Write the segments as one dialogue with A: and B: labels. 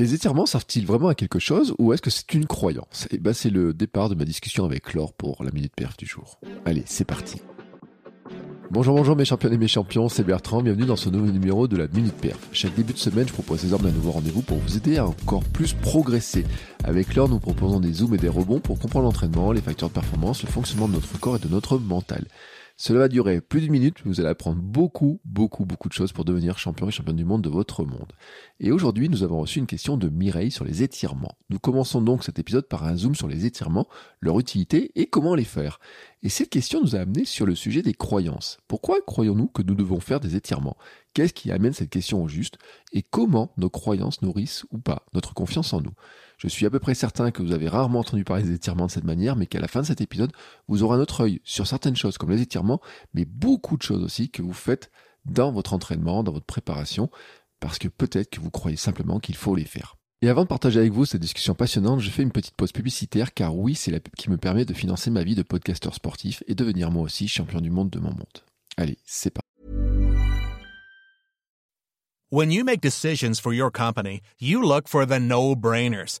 A: Les étirements servent-ils vraiment à quelque chose ou est-ce que c'est une croyance? Et eh ben c'est le départ de ma discussion avec Laure pour la minute perf du jour. Allez, c'est parti. Bonjour, bonjour mes champions et mes champions, c'est Bertrand, bienvenue dans ce nouveau numéro de la Minute Perf. Chaque début de semaine, je propose désormais un nouveau rendez-vous pour vous aider à encore plus progresser. Avec Laure, nous proposons des zooms et des rebonds pour comprendre l'entraînement, les facteurs de performance, le fonctionnement de notre corps et de notre mental. Cela va durer plus d'une minute, vous allez apprendre beaucoup, beaucoup, beaucoup de choses pour devenir champion et championne du monde de votre monde. Et aujourd'hui, nous avons reçu une question de Mireille sur les étirements. Nous commençons donc cet épisode par un zoom sur les étirements, leur utilité et comment les faire. Et cette question nous a amené sur le sujet des croyances. Pourquoi croyons-nous que nous devons faire des étirements? Qu'est-ce qui amène cette question au juste? Et comment nos croyances nourrissent ou pas notre confiance en nous? Je suis à peu près certain que vous avez rarement entendu parler des étirements de cette manière, mais qu'à la fin de cet épisode, vous aurez un autre œil sur certaines choses comme les étirements, mais beaucoup de choses aussi que vous faites dans votre entraînement, dans votre préparation, parce que peut-être que vous croyez simplement qu'il faut les faire. Et avant de partager avec vous cette discussion passionnante, je fais une petite pause publicitaire car oui, c'est la qui me permet de financer ma vie de podcasteur sportif et devenir moi aussi champion du monde de mon monde. Allez, c'est parti.
B: When you make decisions for your company, you look for the no-brainers.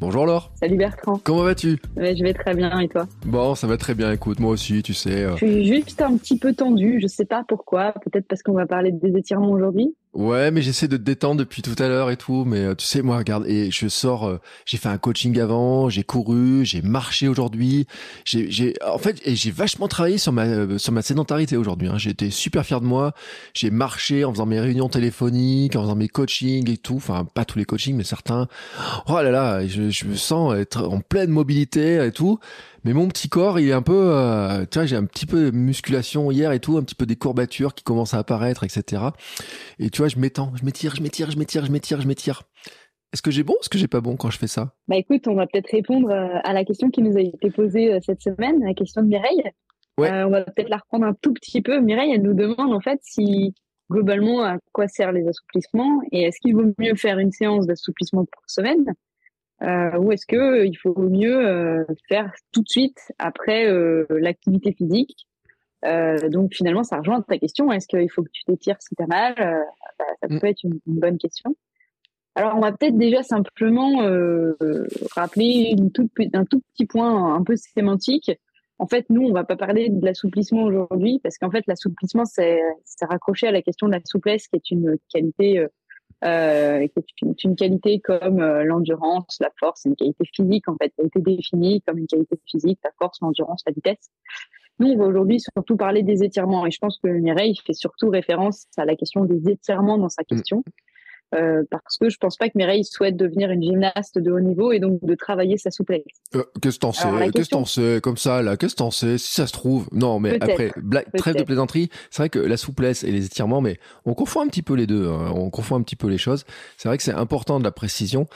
A: Bonjour Laure.
C: Salut Bertrand.
A: Comment vas-tu
C: Je vais très bien et toi?
A: Bon, ça va très bien. Écoute, moi aussi, tu sais.
C: Euh. Je suis juste un petit peu tendu. Je sais pas pourquoi. Peut-être parce qu'on va parler des étirements aujourd'hui.
A: Ouais, mais j'essaie de te détendre depuis tout à l'heure et tout. Mais euh, tu sais, moi, regarde, et je sors. Euh, j'ai fait un coaching avant, j'ai couru, j'ai marché aujourd'hui. J'ai, j'ai, en fait, et j'ai vachement travaillé sur ma euh, sur ma sédentarité aujourd'hui. Hein. Été super fier de moi. J'ai marché en faisant mes réunions téléphoniques, en faisant mes coachings et tout. Enfin, pas tous les coachings, mais certains. Oh là là, je, je me sens être en pleine mobilité et tout. Mais mon petit corps, il est un peu, euh, tu vois, j'ai un petit peu de musculation hier et tout, un petit peu des courbatures qui commencent à apparaître, etc. Et tu vois, je m'étends, je m'étire, je m'étire, je m'étire, je m'étire, je m'étire. Est-ce que j'ai bon ou est-ce que j'ai pas bon quand je fais ça?
C: Bah écoute, on va peut-être répondre euh, à la question qui nous a été posée euh, cette semaine, la question de Mireille. Ouais. on va peut-être la reprendre un tout petit peu. Mireille, elle nous demande en fait si globalement à quoi servent les assouplissements et est-ce qu'il vaut mieux faire une séance d'assouplissement par semaine euh, ou est-ce que euh, il faut mieux euh, faire tout de suite après euh, l'activité physique? Euh, Donc finalement, ça rejoint ta question. Est-ce qu'il faut que tu t'étires si tu as mal bah, Ça mm. peut être une, bonne question. Alors on va peut-être déjà simplement rappeler une toute, un tout petit point un peu sémantique. En fait, nous, on va pas parler de l'assouplissement aujourd'hui parce qu'en fait, l'assouplissement, c'est raccroché à la question de la souplesse, qui est une qualité euh, qui est une, qualité comme euh, l'endurance, la force, une qualité physique en fait, qui a été définie comme une qualité physique, la force, l'endurance, la vitesse. Nous, on va aujourd'hui surtout parler des étirements et je pense que Mireille fait surtout référence à la question des étirements dans sa question. Euh, parce que je pense pas que Mireille souhaite devenir une gymnaste de haut niveau et donc de travailler sa souplesse.
A: Euh, qu'est-ce que t'en sais Qu'est-ce que t'en sais Comme ça, là, qu'est-ce que t'en sais Si ça se trouve, non, mais après, blague, trêve de plaisanterie. C'est vrai que la souplesse et les étirements, mais on confond un petit peu les deux. Hein. on confond un petit peu les choses. C'est vrai que c'est important de la précision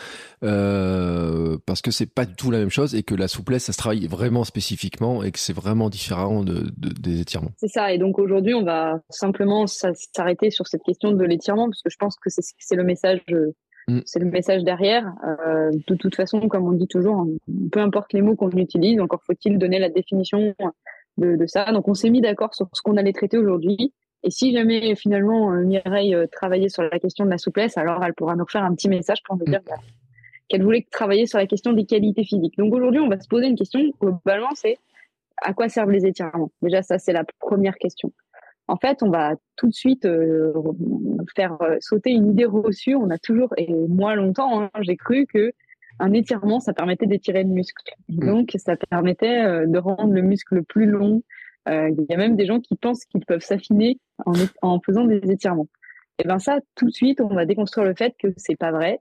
A: euh, parce que c'est pas du tout la même chose et que la souplesse, ça se travaille vraiment spécifiquement et que c'est vraiment différent de, de des étirements.
C: C'est ça. Et donc aujourd'hui, on va simplement s'arrêter sur cette question de l'étirement parce que je pense que c'est le message, mm. c'est le message derrière. Euh, de toute façon, comme on dit toujours, hein, peu importe les mots qu'on utilise, encore faut-il donner la définition de, ça. Donc, on s'est mis d'accord sur ce qu'on allait traiter aujourd'hui. Et si jamais finalement euh, Mireille euh, travaillait sur la question de la souplesse, alors elle pourra nous faire un petit message pour nous dire mm. qu'elle voulait travailler sur la question des qualités physiques. Donc aujourd'hui, on va se poser une question globalement, c'est à quoi servent les étirements? Déjà, ça c'est la première question en fait, on va tout de suite euh, faire euh, sauter une idée reçue. On a toujours, et moi longtemps, hein, j'ai cru que un étirement, ça permettait d'étirer le muscle. Mm. Donc, ça permettait euh, de rendre le muscle plus long. Il y a même des gens qui pensent qu'ils peuvent s'affiner en, en, faisant des étirements. Et ben ça, tout de suite, on va déconstruire le fait que c'est pas vrai.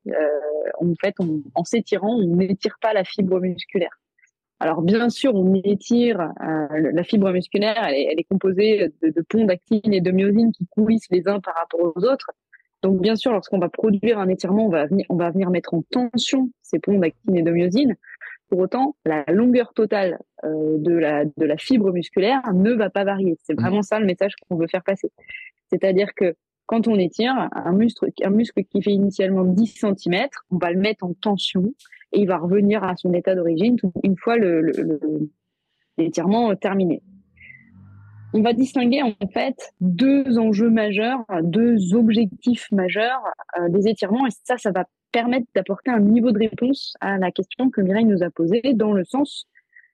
C: en fait, en s'étirant, on n'étire pas la fibre musculaire. Alors bien sûr, on étire euh, la fibre musculaire, elle est, composée de, ponts d'actine et de myosine qui coulissent les uns par rapport aux autres. Donc bien sûr, lorsqu'on va produire un étirement, on va venir, on va venir mettre en tension ces ponts d'actine et de myosine. Pour autant, la longueur totale euh, de, la, de la fibre musculaire ne va pas varier. C'est vraiment ça le message qu'on veut faire passer. C'est-à-dire que quand on étire un muscle, un muscle qui fait initialement 10 cm, on va le mettre en tension et il va revenir à son état d'origine une fois l'étirement terminé. On va distinguer en fait deux enjeux majeurs, deux objectifs majeurs euh, des étirements et ça, ça va permettre d'apporter un niveau de réponse à la question que Mireille nous a posée dans le sens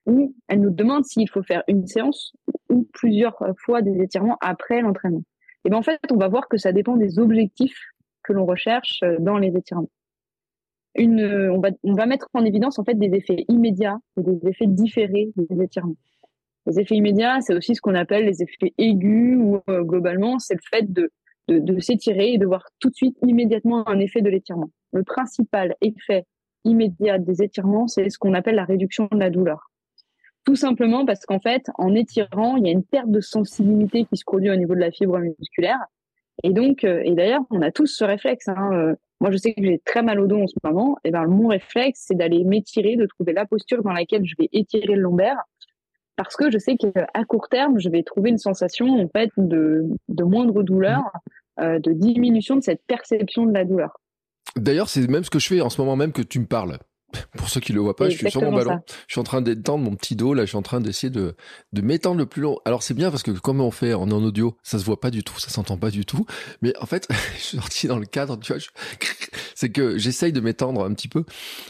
C: où elle nous demande s'il faut faire une séance ou plusieurs fois des étirements après l'entraînement. Et bien en fait, on va voir que ça dépend des objectifs que l'on recherche euh, dans les étirements. Euh, on va, mettre en évidence en fait des effets immédiats et des effets différés des étirements. Les effets immédiats, c'est aussi ce qu'on appelle les effets aigus ou euh, globalement, c'est le fait de, s'étirer et de voir tout de suite immédiatement un effet de l'étirement. Le principal effet immédiat des étirements, c'est ce qu'on appelle la réduction de la douleur. Tout simplement parce qu'en fait, en étirant, il y a une perte de sensibilité qui se produit au niveau de la fibre musculaire. Et donc, euh, et d'ailleurs, on a tous ce réflexe. Hein, moi, je sais que j'ai très mal au dos en ce moment. Et ben, mon réflexe, c'est d'aller m'étirer, de trouver la posture dans laquelle je vais étirer le lombaire, parce que je sais qu'à court terme, je vais trouver une sensation en fait de, de moindre douleur, euh, de diminution de cette perception de la douleur.
A: D'ailleurs, c'est même ce que je fais en ce moment même que tu me parles. Pour ceux qui le voient pas, je suis sur mon ballon. Je suis en train d'étendre mon petit dos là. Je suis en train d'essayer de de m'étendre le plus long. Alors c'est bien parce que comme on fait en, en audio, ça se voit pas du tout, ça s'entend pas du tout. Mais en fait, je suis sorti dans le cadre. Tu vois, c'est que j'essaye de m'étendre un petit peu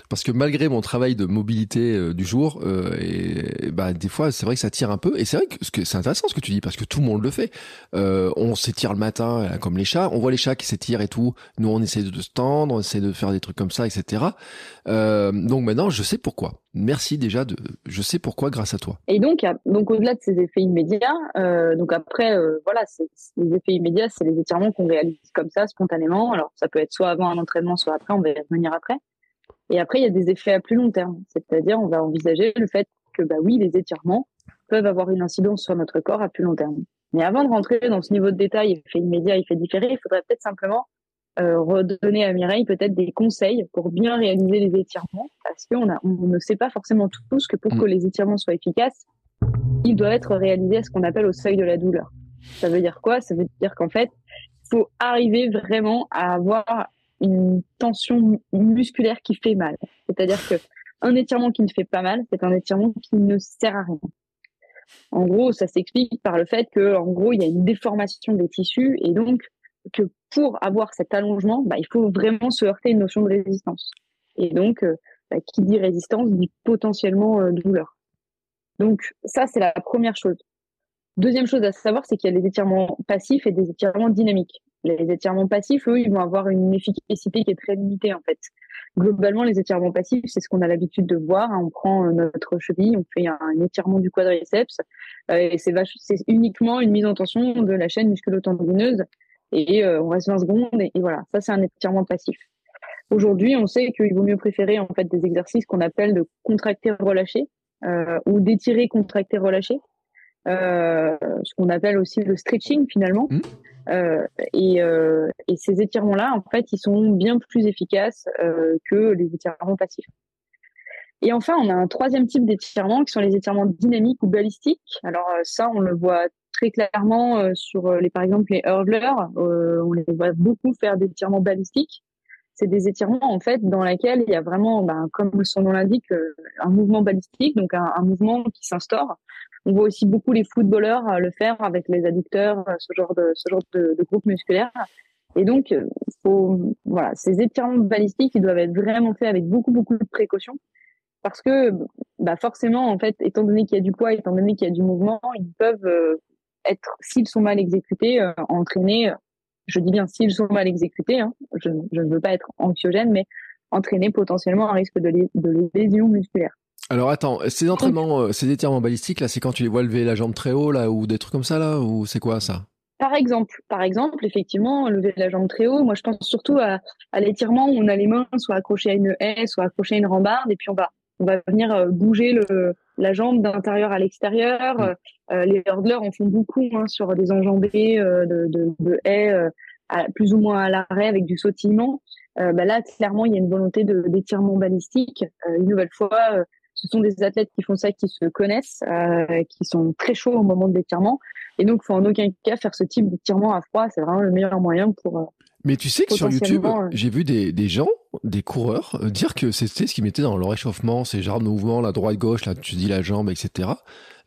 A: parce que malgré mon travail de mobilité euh, du jour, euh, et, bah des fois c'est vrai que ça tire un peu. Et c'est vrai que, c'est intéressant ce que tu dis parce que tout le monde le fait. Euh, on s'étire le matin euh, comme les chats. On voit les chats qui s'étirent et tout. Nous on essaie de, se tendre, on essaie de faire des trucs comme ça, etc. Euh, euh, donc maintenant, je sais pourquoi. Merci déjà de, je sais pourquoi grâce à toi.
C: Et donc, donc au-delà de ces effets immédiats, euh, donc après, euh, voilà, les effets immédiats, c'est les étirements qu'on réalise comme ça, spontanément. Alors, ça peut être soit avant un entraînement, soit après. On va y revenir après. Et après, il y a des effets à plus long terme. C'est-à-dire, on va envisager le fait que, bah oui, les étirements peuvent avoir une incidence sur notre corps à plus long terme. Mais avant de rentrer dans ce niveau de détail, effet immédiat, effet différé, il faudrait peut-être simplement euh, redonner à Mireille peut-être des conseils pour bien réaliser les étirements, parce qu'on on ne sait pas forcément tous que pour mm. que les étirements soient efficaces, ils doivent être réalisés à ce qu'on appelle au seuil de la douleur. Ça veut dire quoi? Ça veut dire qu'en fait, il faut arriver vraiment à avoir une tension musculaire qui fait mal. C'est-à-dire que un étirement qui ne fait pas mal, c'est un étirement qui ne sert à rien. En gros, ça s'explique par le fait que, en gros, il y a une déformation des tissus et donc que pour avoir cet allongement, bah, il faut vraiment se heurter à une notion de résistance. Et donc, euh, bah, qui dit résistance dit potentiellement euh, douleur. Donc ça, c'est la première chose. Deuxième chose à savoir, c'est qu'il y a des étirements passifs et des étirements dynamiques. Les étirements passifs, eux, ils vont avoir une efficacité qui est très limitée en fait. Globalement, les étirements passifs, c'est ce qu'on a l'habitude de voir. On prend euh, notre cheville, on fait un, étirement du quadriceps, et c'est uniquement une mise en tension de la chaîne musculo-tendineuse et euh, on reste 20 secondes et, voilà, ça c'est un étirement passif. Aujourd'hui, on sait qu'il vaut mieux préférer en fait des exercices qu'on appelle de contracter relâcher euh, ou d'étirer contracter relâcher, euh, ce qu'on appelle aussi le stretching finalement. Mmh. Euh, et, euh, et, ces étirements-là, en fait, ils sont bien plus efficaces euh, que les étirements passifs. Et enfin, on a un troisième type d'étirement qui sont les étirements dynamiques ou balistiques. Alors ça, on le voit très clairement euh, sur euh, les, par exemple, les hurlers. Euh, on les voit beaucoup faire des étirements balistiques. C'est des étirements en fait dans lesquels il y a vraiment, ben, comme son nom l'indique, un mouvement balistique, donc un, mouvement qui s'instaure. On voit aussi beaucoup les footballeurs le faire avec les adducteurs, ce genre de ce genre de, de groupe musculaire. Et donc, faut, voilà, ces étirements balistiques, ils doivent être vraiment faits avec beaucoup beaucoup de précautions parce que bah forcément en fait étant donné qu'il y a du poids étant donné qu'il y a du mouvement ils peuvent être, s'ils sont mal exécutés, euh, entraîner, je dis bien s'ils sont mal exécutés, hein, je, je, ne veux pas être anxiogène, mais entraîner potentiellement un risque de, de lésion musculaire.
A: Alors attends, ces entraînements, euh, ces étirements balistiques là, c'est quand tu les vois lever la jambe très haut là, ou des trucs comme ça là, ou c'est quoi ça?
C: Par exemple, par exemple, effectivement, lever la jambe très haut. Moi, je pense surtout à, à l'étirement où on a les mains soit accrochées à une haie, soit accrochées à une rambarde, et puis on va on va venir euh, bouger le, la jambe d'intérieur à l'extérieur. Mm. Euh, les hurdlers en font beaucoup hein, sur des enjambées euh, de, de, de haies à, plus ou moins à l'arrêt avec du sautillement. bah là, clairement, il y a une volonté d'étirement balistique. une nouvelle fois, ce sont des athlètes qui font ça, qui se connaissent, euh, qui sont très chauds au moment de l'étirement. Et donc, faut en aucun cas faire ce type d'étirement à froid. C'est vraiment le meilleur moyen pour. Euh,
A: Mais tu sais que sur YouTube, euh, j'ai vu des, des gens, des coureurs, dire que c'était ce qu'ils mettaient dans leur réchauffement, ces genres de mouvements, la droite-gauche, là, tu dis la jambe, etc.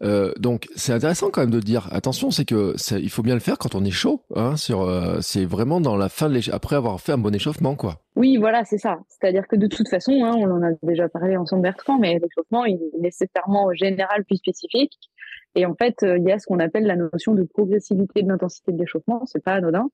A: Euh, donc c'est intéressant quand même de dire attention, c'est que il faut bien le faire quand on est chaud. Hein, sur, euh, c'est vraiment dans la fin de après avoir fait un bon échauffement, quoi.
C: Oui, voilà, c'est ça. C'est-à-dire que de toute façon, hein, on en a déjà parlé ensemble Bertrand, mais l'échauffement il est nécessairement général puis spécifique. Et en fait, euh, il y a ce qu'on appelle la notion de progressivité de l'intensité de l'échauffement. C'est pas anodin.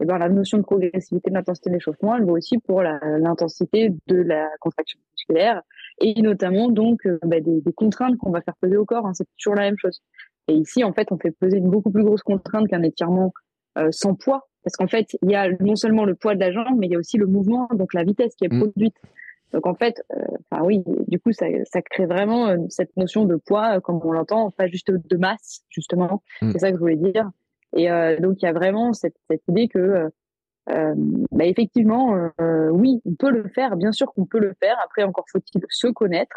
C: Et ben, la notion de progressivité de l'intensité de l'échauffement, elle vaut aussi pour l'intensité de la contraction musculaire et notamment donc euh, bah, des, des, contraintes qu'on va faire peser au corps. Hein, c'est toujours la même chose. Et ici, en fait, on fait peser une beaucoup plus grosse contrainte qu'un étirement euh, sans poids, parce qu'en fait, il y a non seulement le poids de la jambe, mais il y a aussi le mouvement, donc la vitesse qui est mm. produite. Donc en fait, euh, enfin oui, du coup, ça, ça crée vraiment cette notion de poids, comme on l'entend, pas juste de masse, justement. Mm. C'est ça que je voulais dire. Et donc il y a vraiment cette, cette idée que euh, bah effectivement, euh, oui, on peut le faire. Bien sûr qu'on peut le faire. Après, encore faut-il se connaître,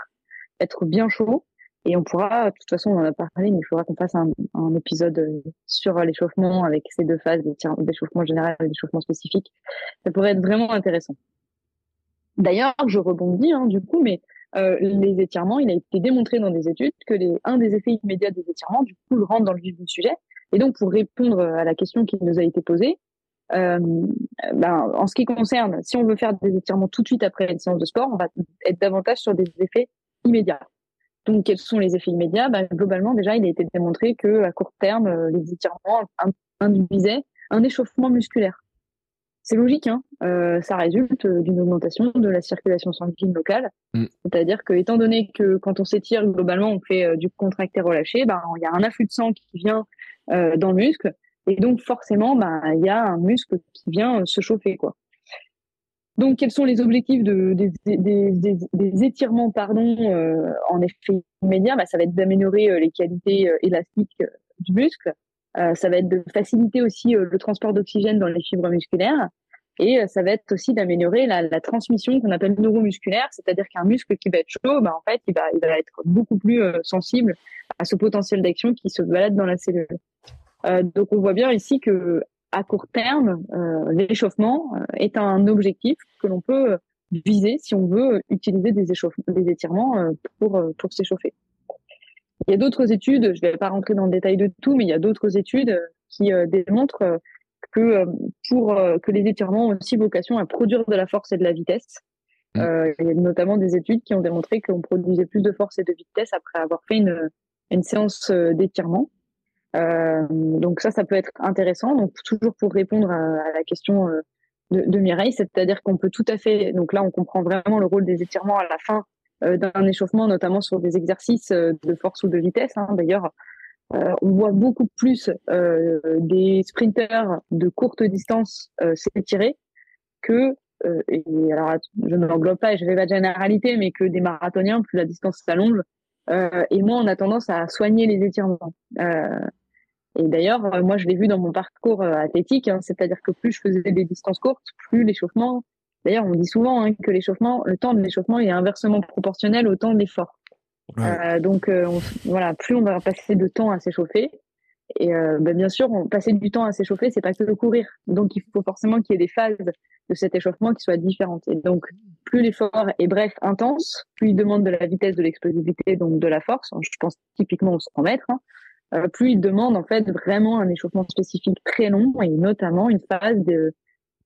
C: être bien chaud. Et on pourra, de toute façon, on en a parlé, mais il faudra qu'on fasse un, un, épisode euh, sur l'échauffement avec ces deux phases, d'échauffement général et d'échauffement spécifique. Ça pourrait être vraiment intéressant. D'ailleurs, je rebondis hein, du coup, mais euh, les étirements, il a été démontré dans des études que les, un des effets immédiats des étirements, du coup, rentre dans le vif du sujet. Et donc, pour répondre à la question qui nous a été posée, euh, ben, en ce qui concerne, si on veut faire des étirements tout de suite après une séance de sport, on va être davantage sur des effets immédiats. Donc, quels sont les effets immédiats? Ben, Globalement, déjà, il a été démontré que à court terme, euh, les étirements induisaient un échauffement musculaire. C'est logique, hein euh, ça résulte d'une augmentation de la circulation sanguine locale. Mm. C'est-à-dire que, étant donné que quand on s'étire, globalement, on fait du contracté relâché, ben, il y a un afflux de sang qui vient euh, dans le muscle et donc forcément, bah, il y a un muscle qui vient euh, se chauffer, quoi. Donc, quels sont les objectifs de, des, étirements pardon, euh, en effet immédiat? Bah, Ça va être d'améliorer les qualités élastiques du muscle. ça va être de faciliter aussi le transport d'oxygène dans les fibres musculaires. Et ça va être aussi d'améliorer la, transmission qu'on appelle neuromusculaire, c'est-à-dire qu'un muscle qui va être chaud, bah, en fait, il va, être beaucoup plus sensible à ce potentiel d'action qui se balade dans la cellule. Euh, donc on voit bien ici que à court terme, euh, l'échauffement euh, est un objectif que l'on peut viser si on veut utiliser des, des étirements pour, pour s'échauffer. Il y a d'autres études, je ne vais pas rentrer dans le détail de tout, mais il y a d'autres études qui démontrent que pour que les étirements ont aussi vocation à produire de la force et de la vitesse. Mmh. il y a notamment des études qui ont démontré qu'on produisait plus de force et de vitesse après avoir fait une, une séance d'étirement. Euh, donc ça, ça peut être intéressant. Donc toujours pour répondre à, la question euh, de, de Mireille, c'est-à-dire qu'on peut tout à fait. Donc là, on comprend vraiment le rôle des étirements à la fin euh, d'un échauffement, notamment sur des exercices de force ou de vitesse. Hein. D'ailleurs, on voit beaucoup plus des sprinters de courte distance s'étirer que et alors je ne l'englobe pas et je vais pas de généralité, mais que des marathoniens, plus la distance s'allonge, euh, et moi, on a tendance à soigner les étirements. Euh, et d'ailleurs, euh, moi, je l'ai vu dans mon parcours athlétique, hein, c'est-à-dire que plus je faisais des distances courtes, plus l'échauffement. D'ailleurs, on dit souvent hein, que l'échauffement, le temps de l'échauffement est inversement proportionnel au temps de l'effort. Euh, donc, voilà, plus on va passer de temps à s'échauffer, et euh, bah, bien sûr, on, passer du temps à s'échauffer, c'est pas que de courir. Donc, il faut forcément qu'il y ait des phases de cet échauffement qui soient différentes. Et donc, plus l'effort est bref, intense, plus il demande de la vitesse, de l'explosivité, donc de la force. Je pense typiquement au 100 mètres. Hein, euh, plus il demande en fait vraiment un échauffement spécifique très long et notamment une phase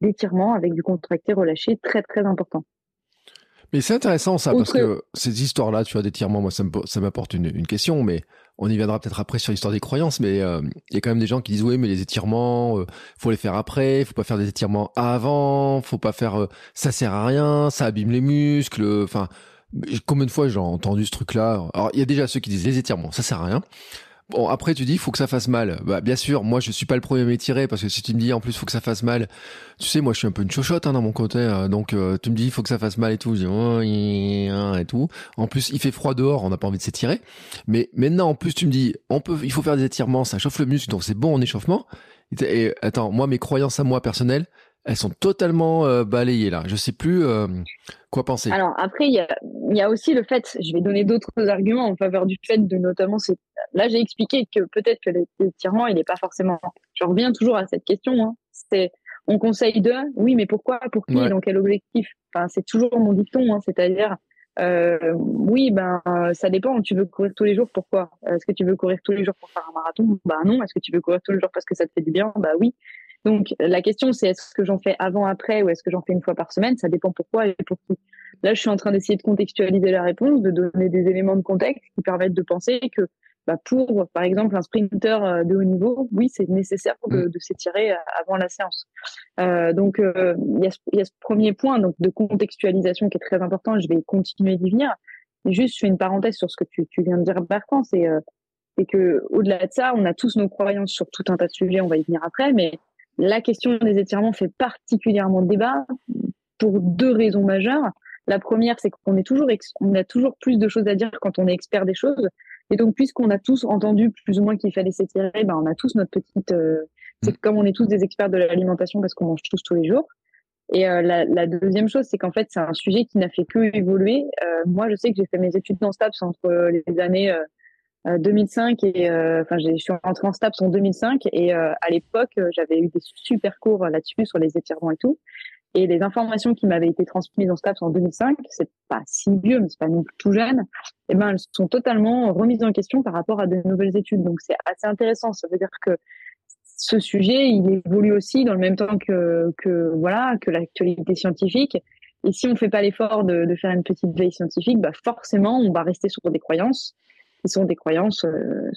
C: d'étirement avec du contracté relâché très très important.
A: Mais c'est intéressant ça, parce que ces histoires-là, tu vois, d'étirement, moi, ça m'apporte une, une, question, mais on y viendra peut-être après sur l'histoire des croyances, mais euh, il y a quand même des gens qui disent, oui, mais les étirements, euh, faut les faire après, faut pas faire des étirements avant, faut pas faire, euh, ça sert à rien, ça abîme les muscles, enfin, combien de fois j'ai entendu ce truc-là? Alors, il y a déjà ceux qui disent les étirements, ça sert à rien. Bon, après, tu dis, faut que ça fasse mal. Bah, bien sûr, moi, je suis pas le premier à m'étirer parce que si tu me dis, en plus, faut que ça fasse mal, tu sais, moi, je suis un peu une chochotte hein, dans mon côté. Euh, donc, euh, tu me dis, faut que ça fasse mal et tout. Je dis, oh, et tout. En plus, il fait froid dehors, on n'a pas envie de s'étirer. Mais maintenant, en plus, tu me dis, on peut, il faut faire des étirements, ça chauffe le muscle, donc c'est bon en échauffement. Et, attends, moi, mes croyances à moi personnelles, elles sont totalement euh, balayées là. Je sais plus quoi penser.
C: Alors après, il y a, il y a aussi le fait, je vais donner d'autres arguments en faveur du fait de notamment, là j'ai expliqué que peut-être que l'étirement il n'est pas forcément. Je reviens toujours à cette question. Hein. C'est on conseille de, oui, mais pourquoi, pour qui, dans quel objectif? Enfin, c'est toujours mon dicton, hein, c'est-à-dire euh, oui, ben ça dépend. Tu veux courir tous les jours, pourquoi? Est-ce que tu veux courir tous les jours pour faire un marathon? Bah non. Est-ce que tu veux courir tous les jours parce que ça te fait du bien? Bah oui. Donc la question c'est est-ce que j'en fais avant, après ou est-ce que j'en fais une fois par semaine? Ça dépend pourquoi et pour qui. Là, je suis en train d'essayer de contextualiser la réponse, de donner des éléments de contexte qui permettent de penser que bah, pour, par exemple, un sprinter euh, de haut niveau, oui, c'est nécessaire de, mm. de s'étirer euh, avant la séance. Euh, donc, euh, il y, a ce, y, a ce premier point donc de contextualisation qui est très important. Je vais continuer d'y venir. Juste, je fais une parenthèse sur ce que tu, tu viens de dire, Bertrand. C'est c'est que au-delà de ça, on a tous nos croyances sur tout un tas de sujets. On va y venir après, mais la question des étirements fait particulièrement débat pour deux raisons majeures. La première, c'est qu'on est toujours, on a toujours plus de choses à dire quand on est expert des choses. Et donc, puisqu'on a tous entendu plus ou moins qu'il fallait s'étirer, ben, on a tous notre petite, euh, c'est comme on est tous des experts de l'alimentation parce qu'on mange tous tous les jours. Et euh, la, la, deuxième chose, c'est qu'en fait, c'est un sujet qui n'a fait que évoluer. Euh, moi, je sais que j'ai fait mes études dans STAPS entre les années 2005 et enfin, je suis rentrée en STAPS en 2005 et à l'époque, j'avais eu des super cours là-dessus sur les étirements et tout. Et les informations qui m'avaient été transmises en STAPS en 2005, c'est pas si vieux, mais c'est pas non plus tout jeune, eh ben, elles sont totalement remises en question par rapport à de nouvelles études. Donc, c'est assez intéressant. Ça veut dire que ce sujet, il évolue aussi dans le même temps que, que voilà, que l'actualité scientifique. Et si on fait pas l'effort de, de, faire une petite veille scientifique, bah forcément, on va rester sur des croyances qui sont des croyances euh,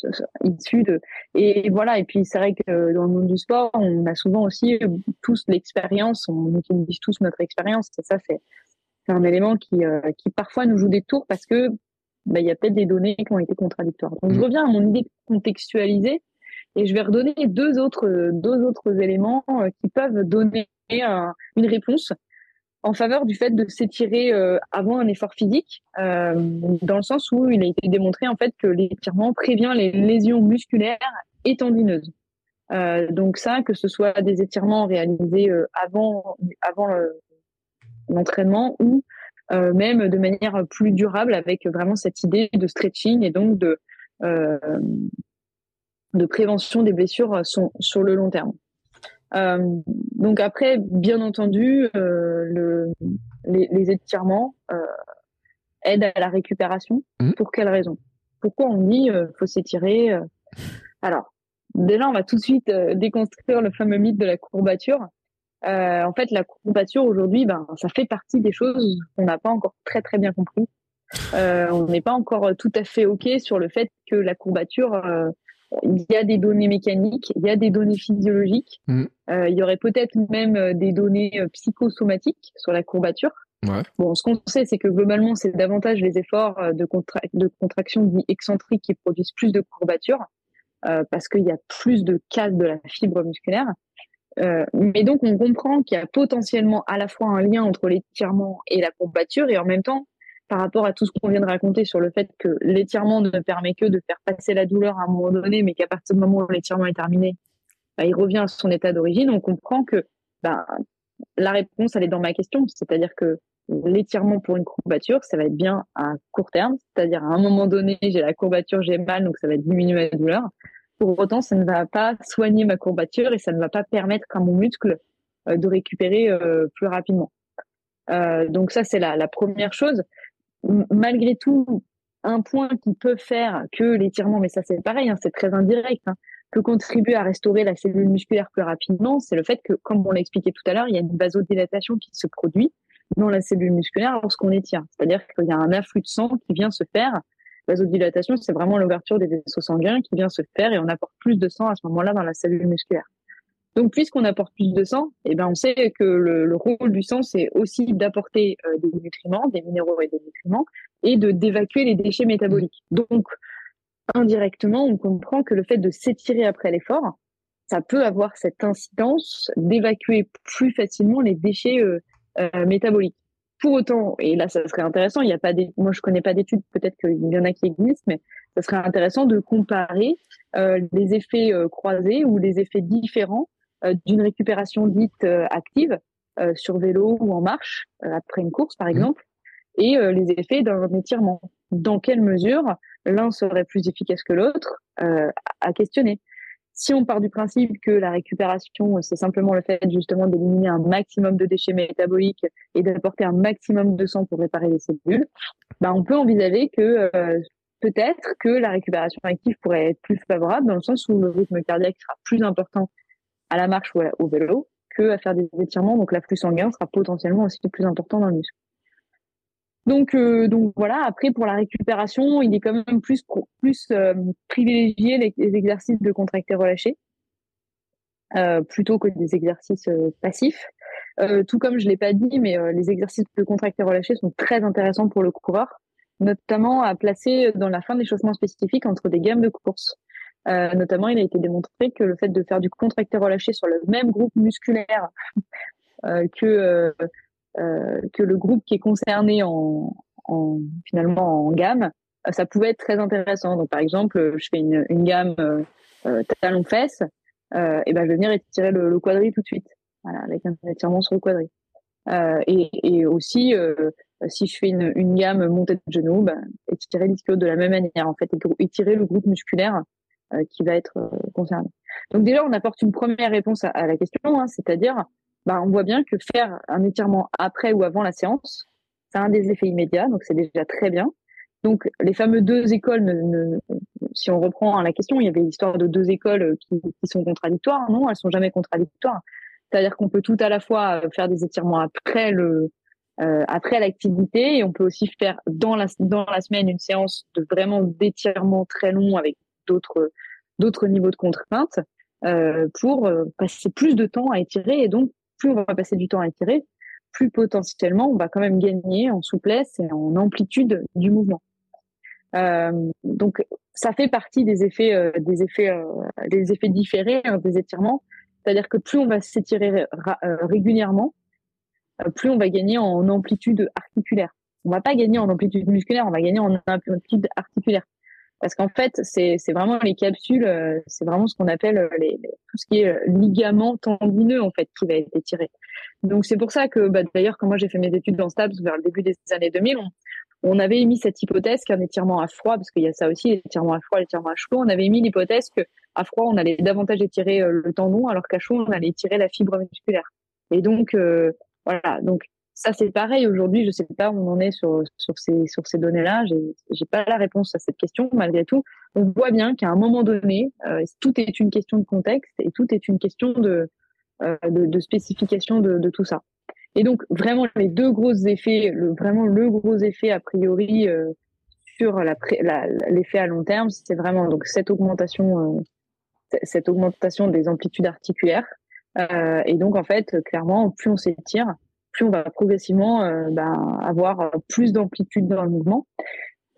C: issues de et voilà et puis c'est vrai que dans le monde du sport on a souvent aussi tous l'expérience on utilise tous notre expérience et ça c'est un élément qui euh, qui parfois nous joue des tours parce que bah, il y a peut-être des données qui ont été contradictoires donc je mmh. reviens à mon idée contextualisée et je vais redonner deux autres deux autres éléments euh, qui peuvent donner une réponse en faveur du fait de s'étirer euh, avant un effort physique, euh, dans le sens où il a été démontré en fait que l'étirement prévient les lésions musculaires et tendineuses. Euh, donc ça, que ce soit des étirements réalisés avant avant l'entraînement ou même de manière plus durable avec vraiment cette idée de stretching et donc de de prévention des blessures sur le long terme. Euh, donc après, bien entendu, euh, le, les, les, étirements euh, aident à la récupération. Mmh. Pour quelle raison? Pourquoi on dit euh, faut s'étirer Alors, déjà, on va tout de suite déconstruire le fameux mythe de la courbature. en fait, la courbature aujourd'hui, ben, ça fait partie des choses qu'on n'a pas encore très très bien compris. on n'est pas encore tout à fait ok sur le fait que la courbature il y a des données mécaniques, il y a des données physiologiques, mm. euh, il y aurait peut-être même euh, des données euh, psychosomatiques sur la courbature. Ouais. Bon, ce qu'on sait, c'est que globalement, c'est davantage les efforts de, de contraction excentriques qui produisent plus de courbatures, euh, parce qu'il y a plus de casse de la fibre musculaire. Euh, mais donc, on comprend qu'il y a potentiellement à la fois un lien entre l'étirement et la courbature, et en même temps, par rapport à tout ce qu'on vient de raconter sur le fait que l'étirement ne permet que de faire passer la douleur à un moment donné, mais qu'à partir du moment où l'étirement est terminé, bah, il revient à son état d'origine, on comprend que bah, la réponse, elle est dans ma question. C'est-à-dire que l'étirement pour une courbature, ça va être bien à court terme. C'est-à-dire à un moment donné, j'ai la courbature, j'ai mal, donc ça va diminuer ma douleur. Pour autant, ça ne va pas soigner ma courbature et ça ne va pas permettre à mon muscle euh, de récupérer euh, plus rapidement. Euh, donc ça, c'est la, la première chose malgré tout, un point qui peut faire que l'étirement, mais ça c'est pareil, hein, c'est très indirect, hein, peut contribuer à restaurer la cellule musculaire plus rapidement, c'est le fait que, comme on l'a expliqué tout à l'heure, il y a une vasodilatation qui se produit dans la cellule musculaire lorsqu'on étire. C'est-à-dire qu'il y a un afflux de sang qui vient se faire. Vasodilatation, c'est vraiment l'ouverture des vaisseaux sanguins qui vient se faire et on apporte plus de sang à ce moment-là dans la cellule musculaire. Donc, puisqu'on apporte plus de sang, eh ben, on sait que le, le rôle du sang, c'est aussi d'apporter euh, des nutriments, des minéraux et des nutriments, et de d'évacuer les déchets métaboliques. Donc, indirectement, on comprend que le fait de s'étirer après l'effort, ça peut avoir cette incidence d'évacuer plus facilement les déchets euh, euh, métaboliques. Pour autant, et là, ça serait intéressant. Il y a pas des, moi, je connais pas d'études. Peut-être qu'il y en a qui existent, mais ça serait intéressant de comparer les effets croisés ou les effets différents euh, d'une récupération dite euh, active euh, sur vélo ou en marche après une course par mmh. exemple et les effets d'un étirement. Dans quelle mesure l'un serait plus efficace que l'autre à questionner. Si on part du principe que la récupération, c'est simplement le fait justement d'éliminer un maximum de déchets métaboliques et d'apporter un maximum de sang pour réparer les cellules, bah on peut envisager que euh, peut-être que la récupération active pourrait être plus favorable dans le sens où le rythme cardiaque sera plus important à la marche ou au vélo que à faire des étirements. Donc l'afflux sanguin sera potentiellement aussi plus important dans le muscle. Donc, euh, donc voilà. Après, pour la récupération, il est quand même plus plus euh, privilégié les, exercices de contracté relâché euh, plutôt que des exercices passifs. tout comme je l'ai pas dit, mais les exercices de contracté relâché sont très intéressants pour le coureur, notamment à placer dans la fin d'échauffement spécifique entre des gammes de course. Notamment, il a été démontré que le fait de faire du contracté relâché sur le même groupe musculaire que euh, que le groupe qui est concerné en, en finalement en gamme, euh, ça pouvait être très intéressant. Donc par exemple, je fais une, une gamme euh, euh talon fesse, euh, et ben je vais venir étirer le, le quadri tout de suite, voilà, avec un étirement sur le quadri. Euh, et, et, aussi, si je fais une, une, gamme montée de genoux, ben, étirer l'ischio de la même manière, en fait, étirer le groupe musculaire qui va être concerné. Donc déjà, on apporte une première réponse à, la question, hein, c'est-à-dire bah, on voit bien que faire un étirement après ou avant la séance, ça a un des effets immédiats, donc c'est déjà très bien. Donc les fameux deux écoles, si on reprend la question, il y avait l'histoire de deux écoles qui, qui, sont contradictoires. Non, elles sont jamais contradictoires. C'est-à-dire qu'on peut tout à la fois faire des étirements après le euh, après l'activité et on peut aussi faire dans la dans la semaine une séance de vraiment d'étirement très long avec d'autres d'autres niveaux de contraintes euh, pour euh, passer plus de temps à étirer et donc plus on va passer du temps à étirer, plus potentiellement on va quand même gagner en souplesse et en amplitude du mouvement. Euh, donc ça fait partie des effets, euh, des effets, euh, des effets différés hein, des étirements. C'est-à-dire que plus on va s'étirer régulièrement, plus on va gagner en amplitude articulaire. On va pas gagner en amplitude musculaire, on va gagner en amplitude articulaire. Parce qu'en fait, c'est vraiment les capsules, euh, c'est vraiment ce qu'on appelle euh, tout ce qui est euh, ligament tendineux en fait qui va être étiré. Donc c'est pour ça que bah, d'ailleurs quand moi j'ai fait mes études dans STABS vers le début des années 2000, on, avait émis cette hypothèse qu'un étirement à froid, parce qu'il y a ça aussi, l'étirement à froid, l'étirement à chaud, on avait émis l'hypothèse que à froid on allait davantage étirer le tendon, alors qu'à chaud on allait étirer la fibre musculaire. Et donc voilà, donc ça, c'est pareil. Aujourd'hui, je sais pas où on en est sur, sur ces, sur ces données-là. J'ai, pas la réponse à cette question. Malgré tout, on voit bien qu'à un moment donné, euh, tout est une question de contexte et tout est une question de, euh, de, de, spécification de, de, tout ça. Et donc, vraiment, les deux gros effets, le, vraiment le gros effet a priori euh, sur la, la, l'effet à long terme, c'est vraiment donc cette augmentation, euh, cette augmentation des amplitudes articulaires. Euh, et donc, en fait, clairement, plus on s'étire, plus on va progressivement euh, ben, avoir plus d'amplitude dans le mouvement.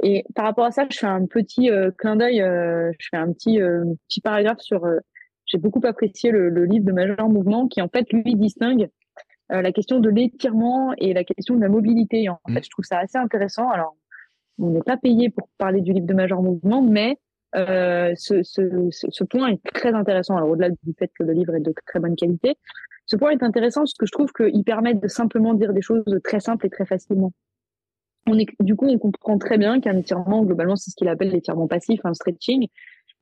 C: Et par rapport à ça, je fais un petit euh, clin d'œil, euh, je fais un petit petit paragraphe sur. J'ai beaucoup apprécié le, le, livre de Major Mouvement qui en fait lui distingue la question de l'étirement et la question de la mobilité. Et en mmh. fait, je trouve ça assez intéressant. Alors, on n'est pas payé pour parler du livre de Major Mouvement, mais ce, ce, ce, point est très intéressant. Alors, au-delà du fait que le livre est de très bonne qualité, ce point est intéressant parce que je trouve qu'il permet de simplement dire des choses très simples et très facilement. On est, du coup, on comprend très bien qu'un étirement, globalement, c'est ce qu'il appelle l'étirement passif, un stretching.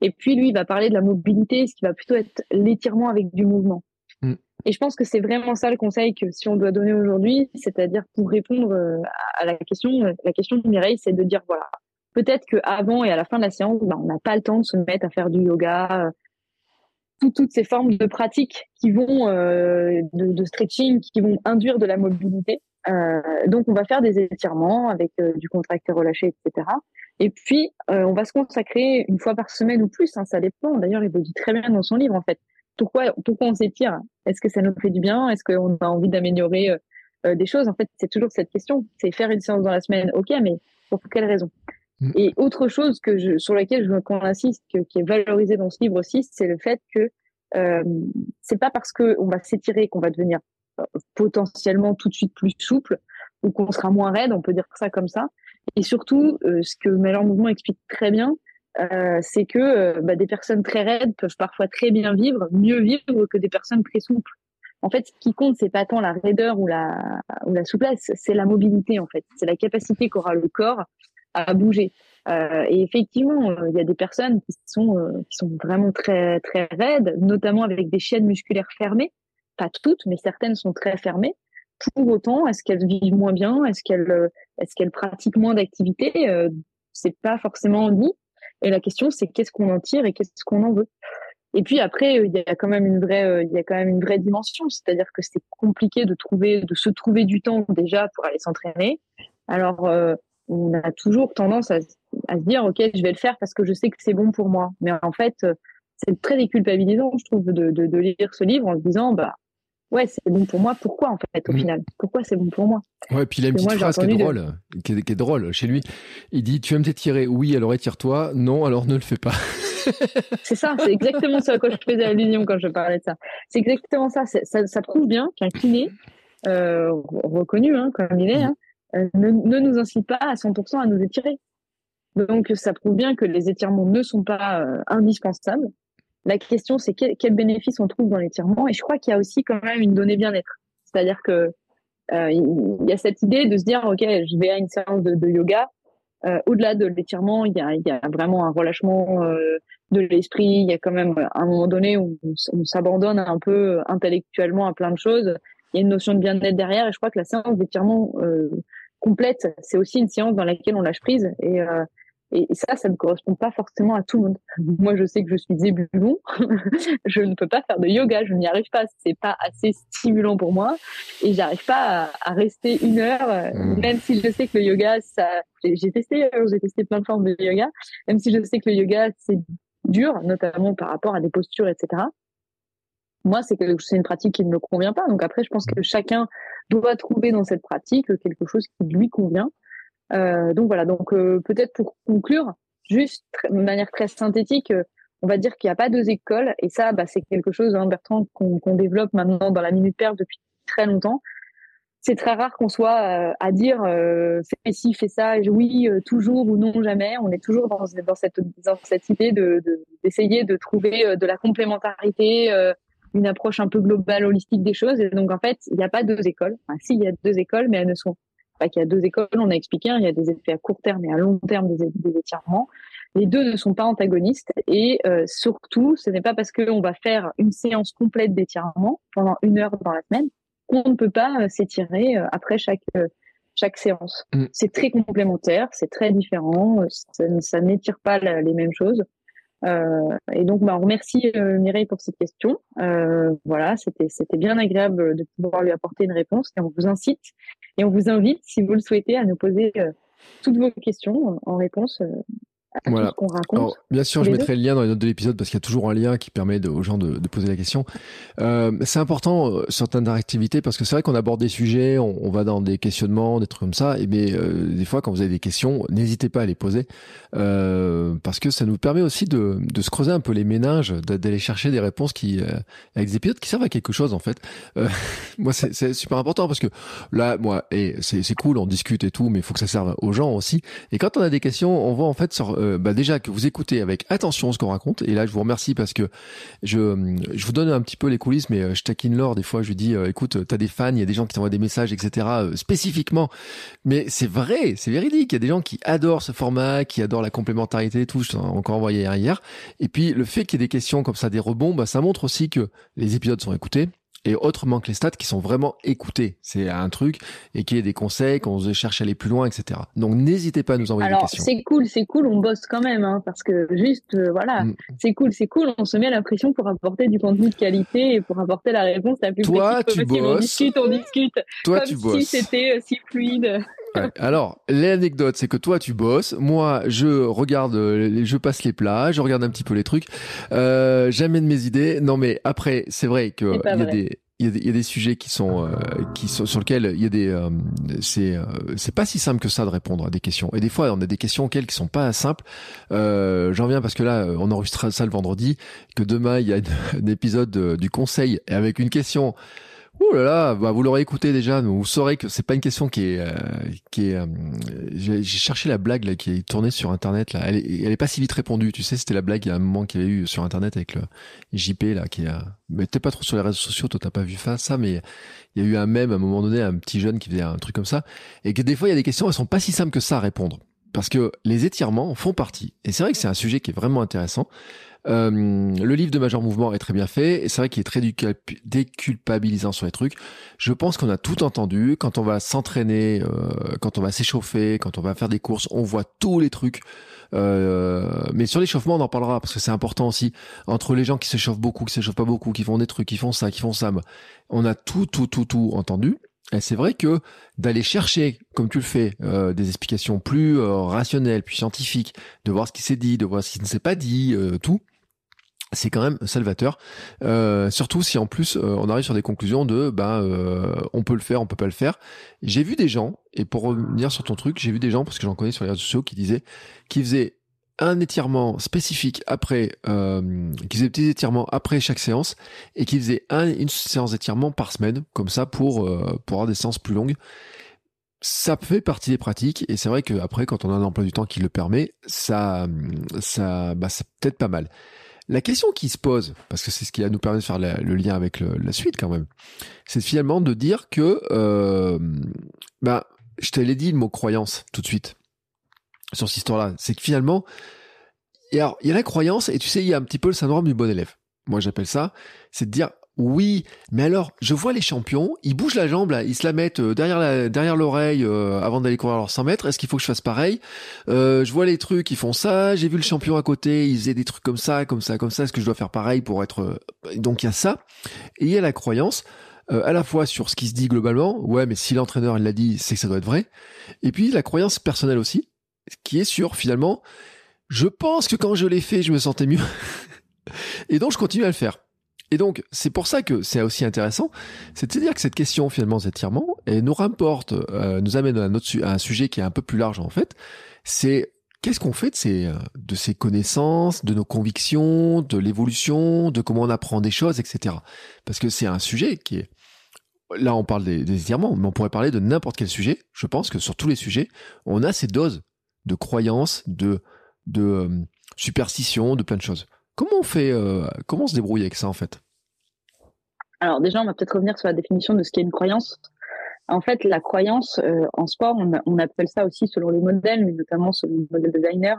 C: Et puis, lui, il va parler de la mobilité, ce qui va plutôt être l'étirement avec du mouvement. Mm. Et je pense que c'est vraiment ça le conseil que si on doit donner aujourd'hui, c'est-à-dire pour répondre euh, à la question, la question de Mireille, c'est de dire voilà, peut-être que avant et à la fin de la séance, ben, on n'a pas le temps de se mettre à faire du yoga, toutes ces formes de pratiques qui vont euh, de, stretching, qui vont induire de la mobilité. Euh, donc, on va faire des étirements avec euh, du contracté relâché, etc. Et puis, on va se consacrer une fois par semaine ou plus. Hein, ça dépend. D'ailleurs, il le dit très bien dans son livre, en fait. Pourquoi, pourquoi on s'étire? Est-ce que ça nous fait du bien? Est-ce qu'on a envie d'améliorer des choses? En fait, c'est toujours cette question. C'est faire une séance dans la semaine, ok, mais pour quelle raison? Et autre chose que je, sur laquelle je veux qu'on insiste, qui est valorisé dans ce livre aussi, c'est le fait que euh, c'est pas parce qu'on va s'étirer qu'on va devenir euh, potentiellement tout de suite plus souple ou qu'on sera moins raide, on peut dire ça comme ça. Et surtout, euh, ce que Malheur Mouvement explique très bien, euh, c'est que bah, des personnes très raides peuvent parfois très bien vivre, mieux vivre que des personnes très souples. en fait, ce qui compte, c'est pas tant la raideur ou la, ou la souplesse, c'est la mobilité, en fait. C'est la capacité qu'aura le corps à bouger. Euh, et effectivement, euh, il y a des personnes qui sont, euh, qui sont vraiment très, très raides, notamment avec des chaînes musculaires fermées. Pas toutes, mais certaines sont très fermées. Pour autant, est-ce qu'elles vivent moins bien? Est-ce qu'elles, est-ce qu'elles pratiquent moins d'activités? C'est pas forcément dit. Et la question, c'est qu'est-ce qu'on en tire et qu'est-ce qu'on en veut? Et puis après, il y a quand même une vraie, euh, il y a quand même une vraie dimension, c'est-à-dire que c'est compliqué de trouver, de se trouver du temps déjà pour aller s'entraîner. Alors, euh, on a toujours tendance à, à, se dire, ok, je vais le faire parce que je sais que c'est bon pour moi. Mais en fait, euh, c'est très déculpabilisant, je trouve, de, de, de, lire ce livre en se disant, bah, ouais, c'est bon pour moi. Pourquoi en fait, au mm. final? Pourquoi c'est bon pour moi?
A: Ouais, puis il a une petite phrase qui est drôle, qui, est, qui est drôle chez lui. Il dit, tu aimes t'étirer? Oui, alors étire-toi. Non, alors ne le fais pas.
C: c'est ça, c'est exactement ce à quoi je faisais allusion quand je parlais de ça. C'est exactement ça. ça. ça. prouve bien qu'un kiné, euh, reconnu hein, comme il est, hein, euh, ne, ne, nous incite pas à 100% à nous étirer. Donc ça prouve bien que les étirements ne sont pas euh, indispensables. La question, c'est quel, quel, bénéfice on trouve dans l'étirement? Et je crois qu'il y a aussi quand même une donnée bien-être. C'est-à-dire que euh, y a cette idée de se dire, ok, je vais à une séance de, yoga, euh, au-delà de l'étirement, il y a, vraiment un relâchement euh, de l'esprit. Il y a quand même un moment donné où on, s'abandonne un peu intellectuellement à plein de choses. Il y a une notion de bien-être derrière. Et je crois que la séance d'étirement euh, complète, c'est aussi une séance dans laquelle on lâche prise. Et, euh, et ça, ça ne correspond pas forcément à tout le monde. Moi, je sais que je suis zébulon. je ne peux pas faire de yoga. Je n'y arrive pas. C'est pas assez stimulant pour moi. Et j'arrive pas à, rester une heure, mmh. même si je sais que le yoga, ça, j'ai testé, euh, j'ai testé plein de formes de yoga. Même si je sais que le yoga, c'est dur, notamment par rapport à des postures, etc. Moi, c'est c'est une pratique qui ne me convient pas. Donc après, je pense que chacun doit trouver dans cette pratique quelque chose qui lui convient. Euh, donc voilà, donc euh, peut-être pour conclure, juste de manière très synthétique, euh, on va dire qu'il n'y a pas deux écoles, et ça, bah, c'est quelque chose, hein, Bertrand, qu'on développe maintenant dans la Minute Perte depuis très longtemps. C'est très rare qu'on soit à dire fais ci, fais ça, oui, toujours ou non, jamais. On est toujours dans, dans, cette, dans cette idée de d'essayer de, trouver de la complémentarité, une approche un peu globale, holistique des choses. Et donc, en fait, il n'y a pas deux écoles. Enfin, si, il y a deux écoles, mais elles ne sont pas qu'il y a deux écoles, on a expliqué, hein, il y a des effets à court terme et à long terme des, des étirements. Les deux ne sont pas antagonistes et euh, surtout, ce n'est pas parce qu'on va faire une séance complète d'étirement pendant une heure dans la semaine qu'on ne peut pas euh, s'étirer euh, après chaque chaque séance. Mm. C'est très complémentaire, c'est très différent, ça, ça n'étire pas les mêmes choses. Euh, et donc, bah, on remercie euh, Mireille pour cette question. Euh, voilà, c'était c'était bien agréable de pouvoir lui apporter une réponse. Et on vous incite et on vous invite, si vous le souhaitez, à nous poser toutes vos questions en réponse
A: voilà. Alors, bien sûr, je mettrai le lien dans les notes de l'épisode parce qu'il y a toujours un lien qui permet de, aux gens de, de poser la question. Euh, c'est important euh, certaines activités parce que c'est vrai qu'on aborde des sujets, on, on, va dans des questionnements, des trucs comme ça. Et mais euh, des fois, quand vous avez des questions, n'hésitez pas à les poser euh, parce que ça nous permet aussi de, de se creuser un peu les méninges, d'aller chercher des réponses qui euh, avec des épisodes qui servent à quelque chose en fait. Euh, moi, c'est super important parce que là, moi, et c'est cool, on discute et tout, mais il faut que ça serve aux gens aussi. Et quand on a des questions, on voit en fait sur euh, bah déjà que vous écoutez avec attention ce qu'on raconte. Et là, je vous remercie parce que je, je vous donne un petit peu les coulisses, mais euh, je taquine Laure des fois. Je lui dis, euh, écoute, t'as des fans, il y a des gens qui t'envoient des messages, etc. spécifiquement. Mais c'est vrai, c'est véridique. Il y a des gens qui adorent ce format, qui adorent la complémentarité et tout. Je t'en ai encore envoyé hier. Et puis le fait qu'il y ait des questions comme ça, des rebonds, bah, ça montre aussi que les épisodes sont écoutés et autrement que les stats qui sont vraiment écoutés. C'est un truc et qu'il y ait des conseils, qu'on cherche à aller plus loin, etc. Donc n'hésitez pas à nous envoyer des questions.
C: C'est cool, c'est cool, on bosse quand même, hein, parce que juste, euh, voilà, mm. c'est cool, c'est cool, on se met à la pression pour apporter du contenu de qualité et pour apporter la réponse la plus
A: Toi, tu bosses.
C: On discute, on discute.
A: Toi,
C: comme
A: tu bosses.
C: si c'était euh, si fluide.
A: Alors, l'anecdote, c'est que toi, tu bosses. Moi, je regarde, je passe les plats, je regarde un petit peu les trucs. Euh, j'amène mes idées. Non, mais après, c'est vrai que il y a des il y, a des, il y, a des, sujets qui sont euh, qui sont sur lesquels il y a des euh, c'est euh, c'est pas si simple que ça de répondre à des questions et des fois on a des questions auxquelles qui sont pas simples euh, j'en viens parce que là on enregistre ça le vendredi que demain il y a un épisode du conseil avec une question Oh là là, bah vous l'aurez écouté déjà, vous saurez que c'est pas une question qui est, euh. Euh, j'ai cherché la blague qui est tournée sur internet là. Elle est, elle est pas si vite répondue. Tu sais, c'était la blague il y a un moment qu'il y avait eu sur internet avec le JP là qui a. Mais t'es pas trop sur les réseaux sociaux, toi t'as pas vu ça, mais il y a eu un même à un moment donné, un petit jeune qui faisait un truc comme ça, et que des fois il y a des questions, elles sont pas si simples que ça à répondre, parce que les étirements font partie. Et c'est vrai que c'est un sujet qui est vraiment intéressant. Euh, le livre de Major Mouvement est très bien fait et c'est vrai qu'il est très déculpabilisant sur les trucs. Je pense qu'on a tout entendu. Quand on va s'entraîner, euh, quand on va s'échauffer, quand on va faire des courses, on voit tous les trucs. Euh, mais sur l'échauffement, on en parlera parce que c'est important aussi. Entre les gens qui s'échauffent beaucoup, qui s'échauffent pas beaucoup, qui font des trucs, qui font ça, qui font ça, on a tout, tout, tout, tout entendu. C'est vrai que d'aller chercher, comme tu le fais, euh, des explications plus rationnelles, plus scientifiques, de voir ce qui s'est dit, de voir ce qui ne s'est pas dit, tout, c'est quand même salvateur. Euh, surtout si en plus euh, on arrive sur des conclusions de bah on peut le faire, on peut pas le faire. J'ai vu des gens et pour revenir sur ton truc, j'ai vu des gens parce que j'en connais sur les réseaux sociaux qui disaient qui faisaient un étirement spécifique après, euh, qui faisaient des petits étirements après chaque séance et qui faisaient une séance d'étirement par semaine comme ça pour pour avoir des séances plus longues. Ça fait partie des pratiques et c'est vrai que après quand on a un emploi du temps qui le permet, ça ça bah c'est peut-être pas mal. La question qui se pose, parce que c'est ce qui va nous permettre de faire le lien avec la suite quand même, c'est finalement de dire que, euh, bah, je te l'ai dit le mot croyance tout de suite sur cette histoire-là. C'est que finalement, il y a la croyance et tu sais, il y a un petit peu le syndrome du bon élève. Moi, j'appelle ça, c'est de dire oui, mais alors, je vois les champions, ils bougent la jambe là, ils se la mettent euh, derrière la, derrière l'oreille euh, avant d'aller courir leurs 100 mètres. Est-ce qu'il faut que je fasse pareil? Euh, Je vois les trucs, ils font ça. J'ai vu le champion à côté, il faisait des trucs comme ça, comme ça, comme ça. Est-ce que je dois faire pareil pour être Donc il y a ça, et il y a la croyance à la fois sur ce qui se dit globalement. Ouais, mais si l'entraîneur l'a dit, c'est que ça doit être vrai. Et puis la croyance personnelle aussi, qui est sur finalement, je pense que quand je l'ai fait, je me sentais mieux. et donc je continue à le faire. Et donc, c'est pour ça que c'est aussi intéressant, c'est de se dire que cette question, finalement, cet étirement, et nous rapporte, euh, nous amène à, notre, à un sujet qui est un peu plus large, en fait. C'est qu'est-ce qu'on fait de ces, euh, de ces connaissances, de nos convictions, de l'évolution, de comment on apprend des choses, etc. Parce que c'est un sujet qui est, là, on parle des étirements, mais on pourrait parler de n'importe quel sujet. Je pense que sur tous les sujets, on a ces doses de croyances, de, de euh, superstitions, de plein de choses. Comment on fait, comment on se débrouille avec ça en fait?
C: Alors déjà, on va peut-être revenir sur la définition de ce qu'est une croyance. En fait, la croyance euh, en sport, on, appelle ça aussi selon les modèles, mais notamment selon le modèle designer,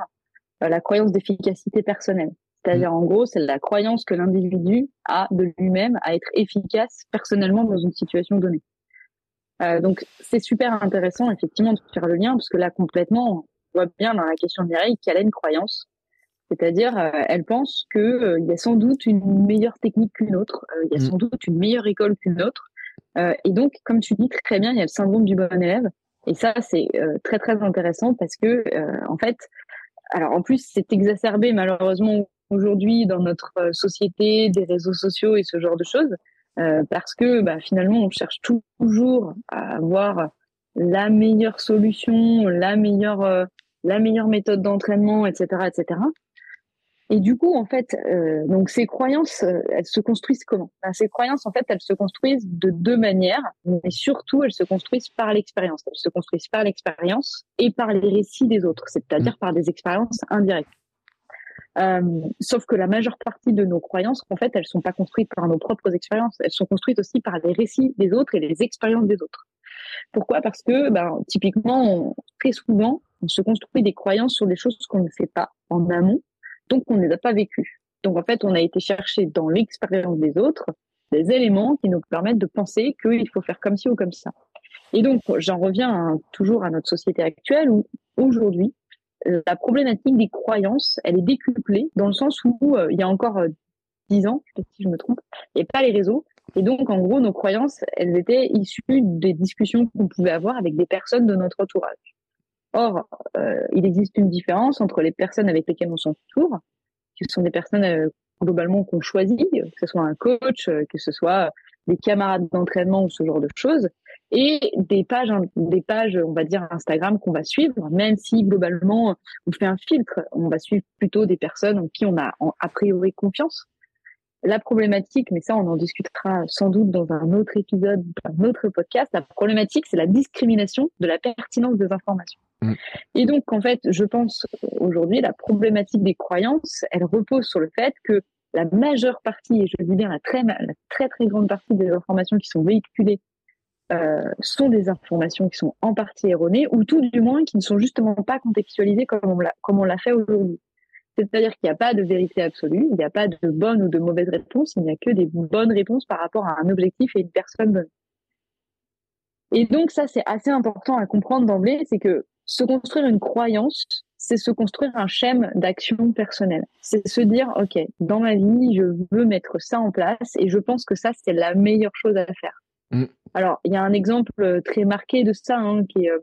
C: euh, la croyance d'efficacité personnelle. C'est-à-dire, mmh. en gros, c'est la croyance que l'individu a de lui-même à être efficace personnellement dans une situation donnée. Euh, donc, c'est super intéressant, effectivement, de faire le lien, parce que là, complètement, voit bien dans la question de Mireille qu'elle a une croyance c'est-à-dire, euh, elle pense qu'il euh, y a sans doute une meilleure technique qu'une autre, euh, il y a mm. sans doute une meilleure école qu'une autre. et donc, comme tu dis très bien, il y a le syndrome du bon élève. Et ça, c'est très très intéressant parce que, en fait, alors en plus, c'est exacerbé malheureusement aujourd'hui dans notre société, des réseaux sociaux et ce genre de choses, parce que bah, finalement, on cherche toujours à avoir la meilleure solution, la meilleure, la meilleure méthode d'entraînement, etc., etc. Et du coup, en fait, euh, donc ces croyances, euh, elles se construisent comment? Ben, Ces croyances, en fait, elles se construisent de deux manières, mais surtout, elles se construisent par l'expérience. Elles se construisent par l'expérience et par les récits des autres, c'est-à-dire mmh. par des expériences indirectes. Euh, sauf que la majeure partie de nos croyances, en fait, elles sont pas construites par nos propres expériences, elles sont construites aussi par les récits des autres et les expériences des autres. Pourquoi? Parce que, ben, typiquement, souvent, on se construit des croyances sur des choses qu'on ne fait pas en amont donc on ne les a pas vécues. Donc en fait, on a été chercher dans l'expérience des autres des éléments qui nous permettent de penser qu'il faut faire comme ci ou comme ça. Et donc j'en reviens toujours à notre société actuelle où aujourd'hui la problématique des croyances, elle est décuplée dans le sens où euh, il y a encore euh, dix ans, si je me trompe, avait pas les réseaux. Et donc, en gros, nos croyances, elles étaient issues des discussions qu'on pouvait avoir avec des personnes de notre entourage. Or, euh, il existe une différence entre les personnes avec lesquelles on s'entoure, qui sont des personnes euh, globalement qu'on choisit, que ce soit un coach, euh, que ce soit des camarades d'entraînement ou ce genre de choses, et des pages, des pages, on va dire Instagram qu'on va suivre, même si globalement on fait un filtre, on va suivre plutôt des personnes en qui on a a priori confiance. La problématique, mais ça on en discutera sans doute dans un autre épisode, un autre podcast, la problématique c'est la discrimination de la pertinence des informations. Mm. Et donc en fait, je pense aujourd'hui la problématique des croyances, elle repose sur le fait que la majeure partie, et je dis bien la très, la très très grande partie des informations qui sont véhiculées euh, sont des informations qui sont en partie erronées ou tout du moins qui ne sont justement pas contextualisées comme on l'a, comme on l'a fait aujourd'hui. C'est-à-dire qu'il n'y a pas de vérité absolue, il n'y a pas de bonne ou de mauvaise réponse, il n'y a que des bonnes réponses par rapport à un objectif et une personne donnée. Et donc ça, c'est assez important à comprendre d'emblée, c'est que se construire une croyance, c'est se construire un schème d'action personnelle. C'est se dire, OK, dans ma vie, je veux mettre ça en place et je pense que ça, c'est la meilleure chose à faire. Mm. Alors, il y a un exemple très marqué de ça, hein, qui est euh,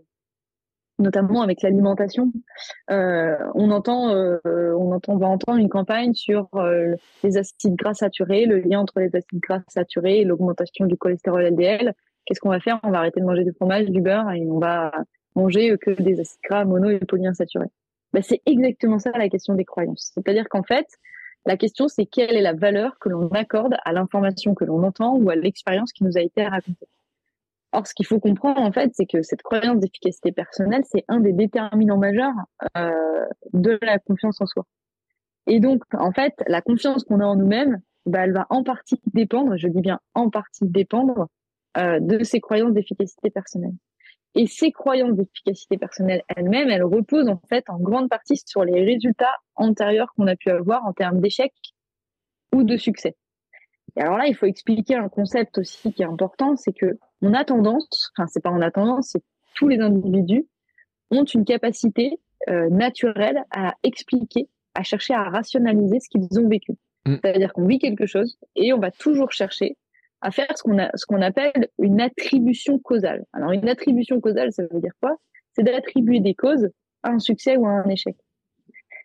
C: notamment avec l'alimentation. Euh, on entend, euh, va entendre une campagne sur euh, les acides gras saturés, le lien entre les acides gras saturés et l'augmentation du cholestérol LDL. Qu'est-ce qu'on va faire? On va arrêter de manger du fromage, du beurre et on va manger que des acides gras mono et polyinsaturés. Ben, c'est exactement ça la question des croyances. C'est-à-dire qu'en fait, la question c'est quelle est la valeur que l'on accorde à l'information que l'on entend ou à l'expérience qui nous a été racontée. Or, ce qu'il faut comprendre, en fait, c'est que cette croyance d'efficacité personnelle, c'est un des déterminants majeurs euh, de la confiance en soi. Et donc, en fait, la confiance qu'on a en nous-mêmes, bah, elle va en partie dépendre, je dis bien en partie dépendre, euh, de ces croyances d'efficacité personnelle. Et ces croyances d'efficacité personnelle elles-mêmes, elles reposent en fait en grande partie sur les résultats antérieurs qu'on a pu avoir en termes d'échec ou de succès. Et alors là, il faut expliquer un concept aussi qui est important, c'est que on a tendance, enfin c'est pas on a tendance, c'est tous les individus ont une capacité euh, naturelle à expliquer, à chercher à rationaliser ce qu'ils ont vécu. Mm. C'est-à-dire qu'on vit quelque chose et on va toujours chercher à faire ce qu'on ce qu'on appelle une attribution causale. Alors une attribution causale, ça veut dire quoi? C'est d'attribuer des causes à un succès ou à un échec.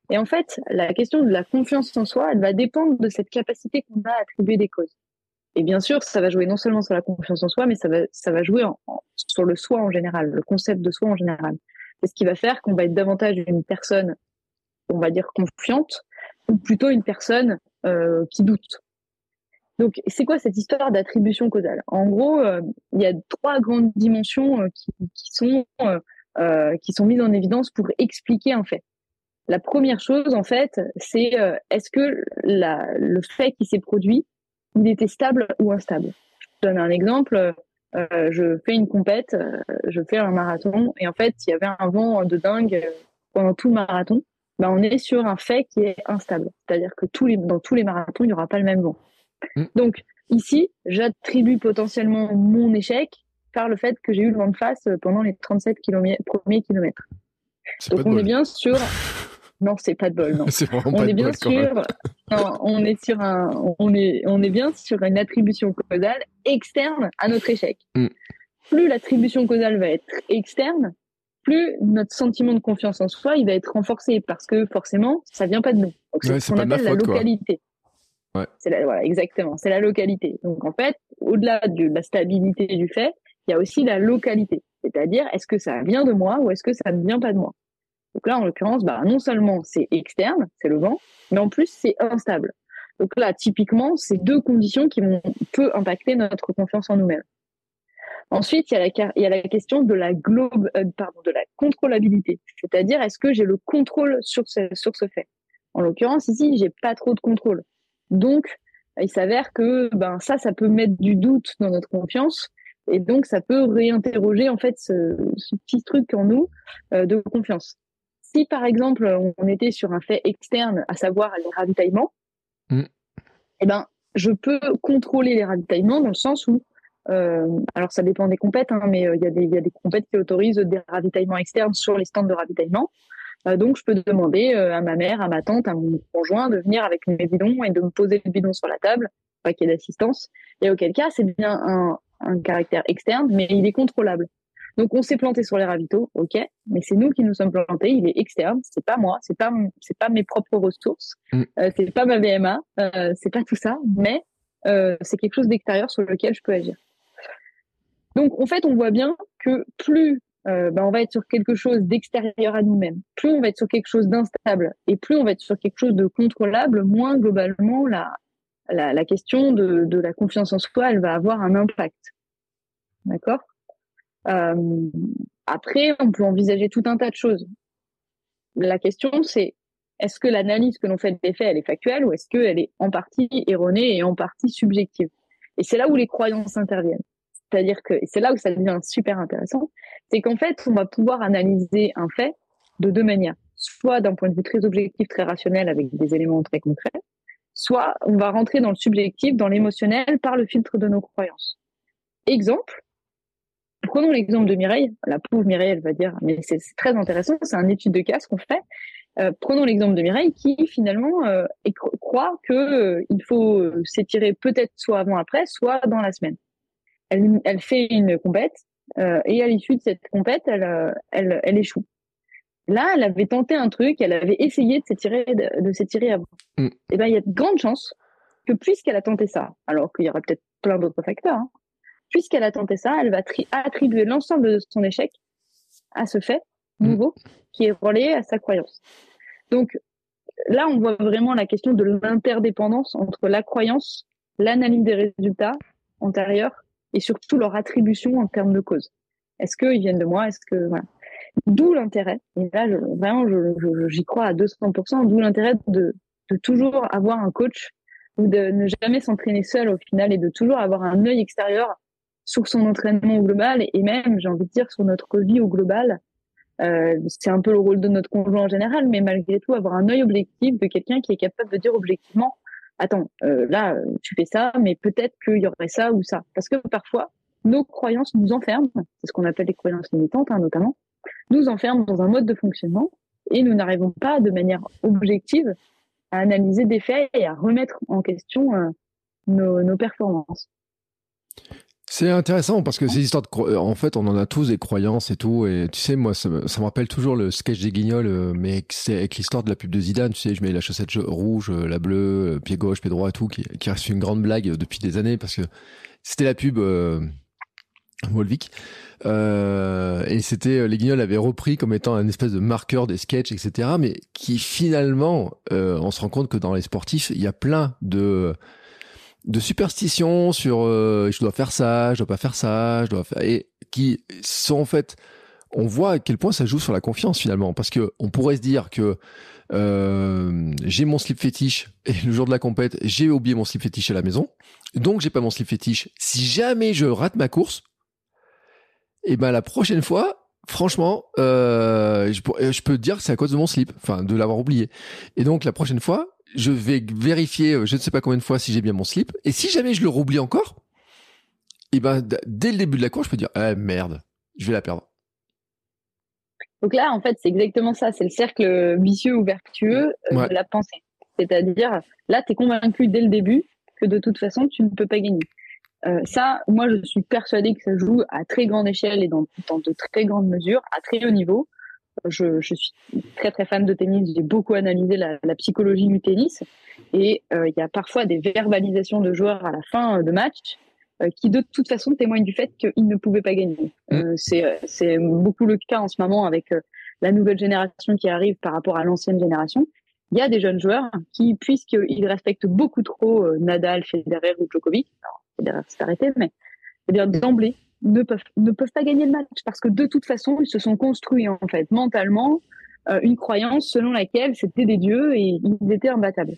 C: Et en fait, la question de la confiance en soi, elle va dépendre de cette capacité qu'on a à attribuer des causes. Et bien sûr, ça va jouer non seulement sur la confiance en soi, mais ça va, ça va jouer sur le soi en général, le concept de soi en général. C'est ce qui va faire qu'on va être davantage une personne, on va dire confiante, ou plutôt une personne euh, qui doute. Donc, c'est quoi cette histoire d'attribution causale? En gros, euh, il y a trois grandes dimensions euh, qui, sont qui sont mises en évidence pour expliquer un fait. La première chose, en fait, c'est est-ce que le fait qui s'est produit, il était stable ou instable Je donne un exemple. Euh, je fais une compète, euh, je fais un marathon, et en fait, il y avait un vent de dingue pendant tout le marathon. Ben, on est sur un fait qui est instable. C'est-à-dire que tous les, dans tous les marathons, il n'y aura pas le même vent. Mm. Donc, ici, j'attribue potentiellement mon échec par le fait que j'ai eu le vent de face pendant les 37 km, premiers kilomètres. Donc, on est bien sur non, c'est pas de bol. Non. on est bien on est sur un. On est. On est bien sur une attribution causale externe à notre échec. Mm. Plus l'attribution causale va être externe, plus notre sentiment de confiance en soi, il va être renforcé parce que forcément, ça vient pas de nous. c'est ce qu'on appelle la localité. Ouais. C'est la, voilà, exactement. C'est la localité. Donc en fait, au-delà de la stabilité du fait, il y a aussi la localité. C'est-à-dire, est-ce que ça vient de moi ou est-ce que ça ne vient pas de moi? Donc là, en l'occurrence, bah, non seulement c'est externe, c'est le vent, mais en plus c'est instable. Donc là, typiquement, c'est deux conditions qui vont peu impacter notre confiance en nous-mêmes. Ensuite, il y, a la, question de la globe, euh, pardon, de la contrôlabilité, c'est-à-dire est-ce que j'ai le contrôle sur ce, sur ce fait? En l'occurrence, ici, j'ai pas trop de contrôle. Donc, il s'avère que ben ça, ça peut mettre du doute dans notre confiance, et donc ça peut réinterroger en fait ce, ce petit truc en nous euh, de confiance. Si par exemple on était sur un fait externe, à savoir les ravitaillements, mm. eh ben je peux contrôler les ravitaillements dans le sens où, euh, alors ça dépend des compètes, hein, mais euh, il y, a des, y a des compètes qui autorisent des ravitaillements externes sur les stands de ravitaillement. Euh, donc je peux demander à ma mère, à ma tante, à mon conjoint de venir avec mes bidons et de me poser le bidon sur la table, pas qu'il y ait d'assistance. Et auquel cas c'est bien un, un caractère externe, mais il est contrôlable. Donc on s'est planté sur les ravitaux, ok, mais c'est nous qui nous sommes plantés. Il est externe, c'est pas moi, c'est pas c'est pas mes propres ressources, mm. euh, c'est pas ma VMA, euh, c'est pas tout ça, mais euh, c'est quelque chose d'extérieur sur lequel je peux agir. Donc en fait, on voit bien que plus euh, ben, on va être sur quelque chose d'extérieur à nous-mêmes, plus on va être sur quelque chose d'instable, et plus on va être sur quelque chose de contrôlable, moins globalement la la, question de, la confiance en soi, elle va avoir un impact. D'accord? Après, on peut envisager tout un tas de choses. La question, c'est est-ce que l'analyse que l'on fait des faits, elle est factuelle ou est-ce qu'elle est en partie erronée et en partie subjective? Et c'est là où les croyances interviennent. C'est-à-dire que c'est là où ça devient super intéressant, c'est qu'en fait, on va pouvoir analyser un fait de deux manières. Soit d'un point de vue très objectif, très rationnel, avec des éléments très concrets, soit on va rentrer dans le subjectif, dans l'émotionnel, par le filtre de nos croyances. Exemple, prenons l'exemple de Mireille. La pauvre Mireille, elle va dire, mais c'est très intéressant, c'est un étude de cas qu'on fait. Euh, prenons l'exemple de Mireille qui finalement euh, croit que euh, il faut s'étirer peut-être soit avant après, soit dans la semaine. Elle, elle fait une compète et à l'issue de cette compète, elle, elle, elle échoue. Là, elle avait tenté un truc, elle avait essayé de s'étirer de, s'étirer avant. Mm. Et eh ben, il y a de grandes chances que puisqu'elle a tenté ça, alors qu'il y aura peut-être plein d'autres facteurs, hein, puisqu'elle a tenté ça, elle va attribuer l'ensemble de son échec à ce fait mm. nouveau qui est relié à sa croyance. Donc là, on voit vraiment la question de l'interdépendance entre la croyance, l'analyse des résultats antérieurs et surtout leur attribution en termes de cause. Est-ce qu'ils viennent de moi? Est-ce que voilà. D'où l'intérêt, et là, je, vraiment, j'y crois à 200%, d'où l'intérêt de, de toujours avoir un coach ou de ne jamais s'entraîner seul au final et de toujours avoir un œil extérieur sur son entraînement global et même, j'ai envie de dire, sur notre vie au global. Euh, c'est un peu le rôle de notre conjoint en général, mais malgré tout, avoir un œil objectif de quelqu'un qui est capable de dire objectivement, attends, euh, là, tu fais ça, mais peut-être qu'il y aurait ça ou ça. Parce que parfois, nos croyances nous enferment, c'est ce qu'on appelle les croyances limitantes hein, notamment, nous enferment dans un mode de fonctionnement et nous n'arrivons pas de manière objective à analyser des faits et à remettre en question euh, nos, performances.
A: C'est intéressant parce que ces histoires de en fait on en a tous des croyances et tout et tu sais moi ça me, rappelle toujours le sketch des guignols euh, mais c'est avec l'histoire de la pub de Zidane tu sais je mets la chaussette rouge euh, la bleue pied gauche pied droit et tout qui, qui reste une grande blague depuis des années parce que c'était la pub Wolvik. Euh, et c'était euh, les Guignols avaient repris comme étant un espèce de marqueur des sketchs, etc. Mais qui finalement, euh, on se rend compte que dans les sportifs, il y a plein de de superstitions sur euh, je dois faire ça, je dois pas faire ça, je dois faire et qui sont en fait, on voit à quel point ça joue sur la confiance finalement, parce que on pourrait se dire que euh, j'ai mon slip fétiche et le jour de la compète, j'ai oublié mon slip fétiche à la maison, donc j'ai pas mon slip fétiche. Si jamais je rate ma course, et ben la prochaine fois, franchement, euh, je, je, peux te dire que c'est à cause de mon slip, enfin de l'avoir oublié. Et donc la prochaine fois, je vais vérifier, euh, je ne sais pas combien de fois si j'ai bien mon slip. Et si jamais je le roublie encore, et ben dès le début de la course, je peux dire ah merde, je vais la perdre.
C: Donc là, en fait, c'est exactement ça. C'est le cercle vicieux ou vertueux euh, de la pensée. C'est-à-dire, là, tu es convaincu dès le début que de toute façon, tu ne peux pas gagner. Euh, ça, moi, je suis persuadée que ça joue à très grande échelle et dans, dans de très grandes mesures, à très haut niveau. Je, je suis très très fan de tennis. J'ai beaucoup analysé la, la, psychologie du tennis et euh, il y a parfois des verbalisations de joueurs à la fin de match euh, qui de toute façon témoignent du fait qu'ils ne pouvaient pas gagner. Mmh. c'est beaucoup le cas en ce moment avec la nouvelle génération qui arrive par rapport à l'ancienne génération. Il y a des jeunes joueurs qui, puisqu'ils respectent beaucoup trop Nadal, Federer ou Djokovic, alors derrière c'est arrêté, mais dire d'emblée ne peuvent ne peuvent pas gagner le match parce que de toute façon ils se sont construits en fait mentalement euh, une croyance selon laquelle c'était des dieux et ils étaient imbattables.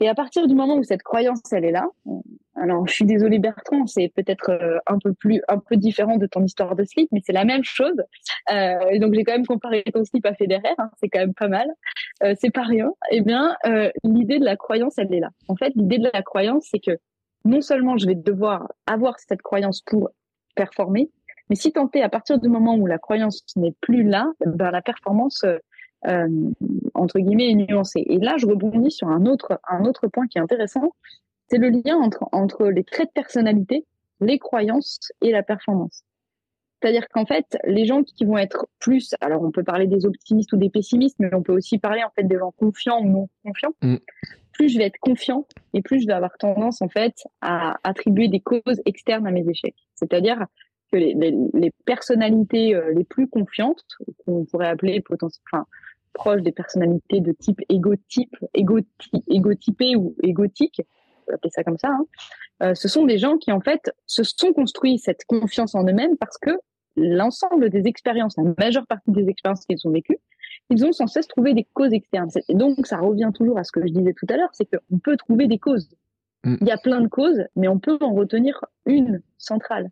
C: Et à partir du moment où cette croyance elle est là, euh, alors je suis désolée Bertrand, c'est peut-être euh, un peu plus un peu différent de ton histoire de slip, mais c'est la même chose. Et donc j'ai quand même comparé ton slip à Federer, hein, c'est quand même pas mal. C'est pas rien. Eh bien, l'idée de la croyance elle est là. En fait, l'idée de la croyance c'est que non seulement je vais devoir avoir cette croyance pour performer, mais si tant est à partir du moment où la croyance n'est plus là, ben la performance euh, euh, entre guillemets est nuancée. Et là, je rebondis sur un autre point qui est intéressant, c'est le lien entre les traits de personnalité, les croyances et la performance. C'est-à-dire qu'en fait, les gens qui vont être plus, alors on peut parler des optimistes ou des pessimistes, mais on peut aussi parler en fait des gens confiants ou non confiants. Mm plus je vais être confiant et plus je vais avoir tendance en fait à attribuer des causes externes à mes échecs. C'est-à-dire que les, les, personnalités euh, les plus confiantes, qu'on pourrait appeler potentiellement, enfin, proches des personnalités de type égotype, égotypé ou égotique, peut appeler ça comme ça, hein, ce sont des gens qui en fait se sont construits cette confiance en eux-mêmes parce que l'ensemble des expériences, la majeure partie des expériences qu'ils ont vécues, ils ont sans cesse trouvé des causes externes. Et donc, ça revient toujours à ce que je disais tout à l'heure, c'est qu'on peut trouver des causes. Mm. Il y a plein de causes, mais on peut en retenir une centrale.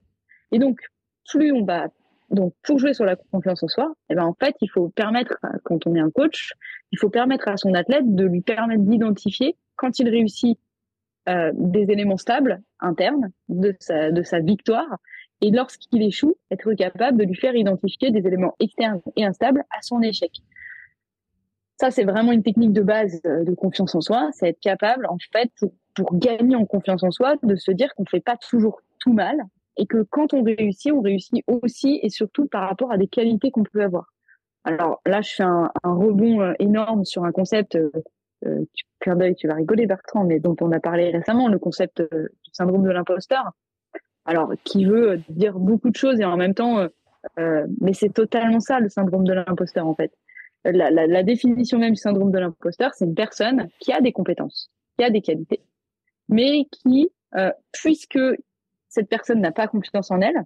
C: Et donc, plus on va donc pour jouer sur la confiance en soi, eh ben en fait, il faut permettre quand on est un coach, il faut permettre à son athlète de lui permettre d'identifier quand il réussit euh, des éléments stables internes de sa de sa victoire et lorsqu'il échoue, être capable de lui faire identifier des éléments externes et instables à son échec. Ça, c'est vraiment une technique de base euh, de confiance en soi, c'est être capable, en fait, pour, gagner en confiance en soi, de se dire qu'on fait pas toujours tout mal et que quand on réussit, on réussit aussi et surtout par rapport à des qualités qu'on peut avoir. Alors là, je fais un, rebond euh, énorme sur un concept, euh, euh clin d'œil, tu vas rigoler Bertrand, mais dont on a parlé récemment, le concept du syndrome de l'imposteur alors qui veut euh, dire beaucoup de choses et en même temps, euh, euh, mais c'est totalement ça le syndrome de l'imposteur en fait. La, définition même du syndrome de l'imposteur, c'est une personne qui a des compétences, qui a des qualités, mais qui, euh, puisque cette personne n'a pas confiance en elle,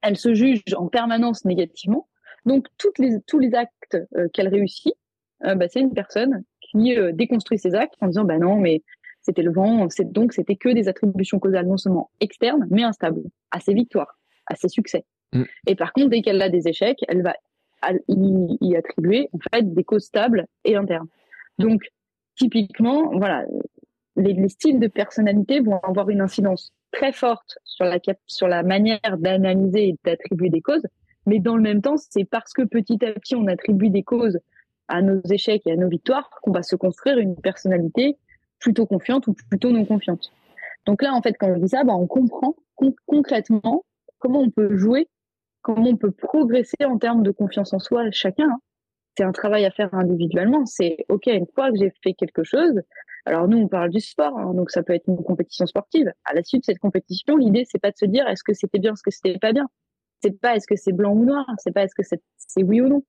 C: elle se juge en permanence négativement. Donc toutes les, tous les actes qu'elle réussit, bah, c'est une personne qui déconstruit ses actes en disant bah non mais c'était le vent. Donc, c'était que des attributions causales non seulement externes, mais instables à ses victoires, à ses succès. Mm. Et par contre, dès qu'elle a des échecs, elle va y, attribuer en fait des causes stables et internes. Donc, typiquement, voilà, les, styles de personnalité vont avoir une incidence très forte sur la, sur la manière d'analyser et d'attribuer des causes. Mais dans le même temps, c'est parce que petit à petit, on attribue des causes à nos échecs et à nos victoires qu'on va se construire une personnalité plutôt confiante ou plutôt non confiante. Donc là, en fait, quand on dit ça, bah, on comprend concrètement comment on peut jouer, comment on peut progresser en termes de confiance en soi chacun. Hein. C'est un travail à faire individuellement. C'est OK, une fois que j'ai fait quelque chose, alors nous, on parle du sport, hein, donc ça peut être une compétition sportive. À la suite de cette compétition, l'idée, c'est pas de se dire est-ce que c'était bien, est-ce que c'était pas bien? C'est pas est-ce que c'est blanc ou noir, c'est pas est-ce que c'est oui ou non.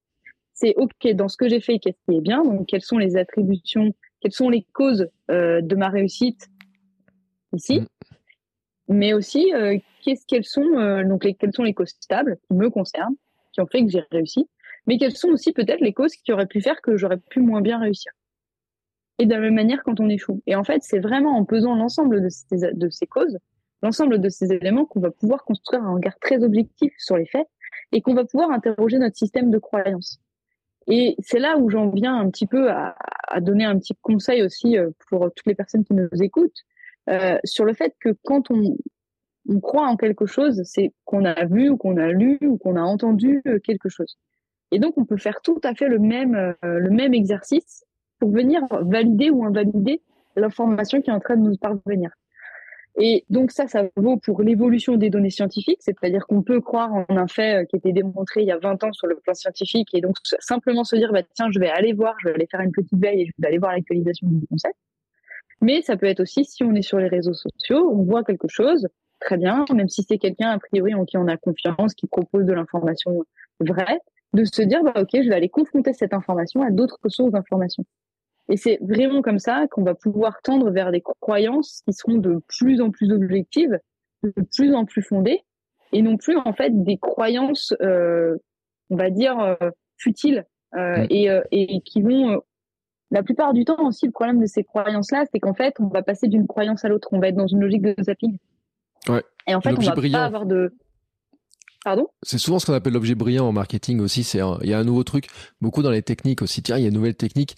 C: C'est OK, dans ce que j'ai fait, qu'est-ce qui est bien, donc quelles sont les attributions quelles sont les causes euh, de ma réussite ici, mm. mais aussi euh, qu'est-ce qu'elles sont euh, donc les, quelles sont les causes stables qui me concernent, qui ont fait que j'ai réussi, mais quelles sont aussi peut-être les causes qui auraient pu faire que j'aurais pu moins bien réussir. Et de la même manière quand on échoue. Et en fait, c'est vraiment en pesant l'ensemble de ces, de ces causes, l'ensemble de ces éléments qu'on va pouvoir construire un regard très objectif sur les faits et qu'on va pouvoir interroger notre système de croyance. Et c'est là où j'en viens un petit peu à, donner un petit conseil aussi euh, pour toutes les personnes qui nous écoutent euh, sur le fait que quand on, croit en quelque chose, c'est qu'on a vu ou qu'on a lu ou qu'on a entendu euh, quelque chose. Et donc on peut faire tout à fait le même le même exercice pour venir valider ou invalider l'information qui est en train de nous parvenir. Et donc ça, ça vaut pour l'évolution des données scientifiques, c'est-à-dire qu'on peut croire en un fait euh, qui était démontré il y a 20 ans sur le plan scientifique et donc simplement se dire, bah, tiens, je vais aller voir, je vais aller faire une petite veille et je vais aller voir l'actualisation du concept. Mais ça peut être aussi, si on est sur les réseaux sociaux, on voit quelque chose, très bien, même si c'est quelqu'un a priori en qui on a confiance, qui propose de l'information vraie, de se dire, bah, ok, je vais aller confronter cette information à d'autres sources d'information. Et c'est vraiment comme ça qu'on va pouvoir tendre vers des croyances qui seront de plus en plus objectives, de plus en plus fondées, et non plus en fait des croyances, euh, on va dire euh, futiles euh, mm. et, euh, et qui vont. Euh, la plupart du temps aussi, le problème de ces croyances-là, c'est qu'en fait, on va passer d'une croyance à l'autre. On va être dans une logique de zapping.
A: Ouais.
C: Et en fait, on va pas avoir de
A: c'est souvent ce qu'on appelle l'objet brillant en marketing aussi. C'est il y a un nouveau truc, beaucoup dans les techniques aussi. Tiens, il y a une nouvelle technique.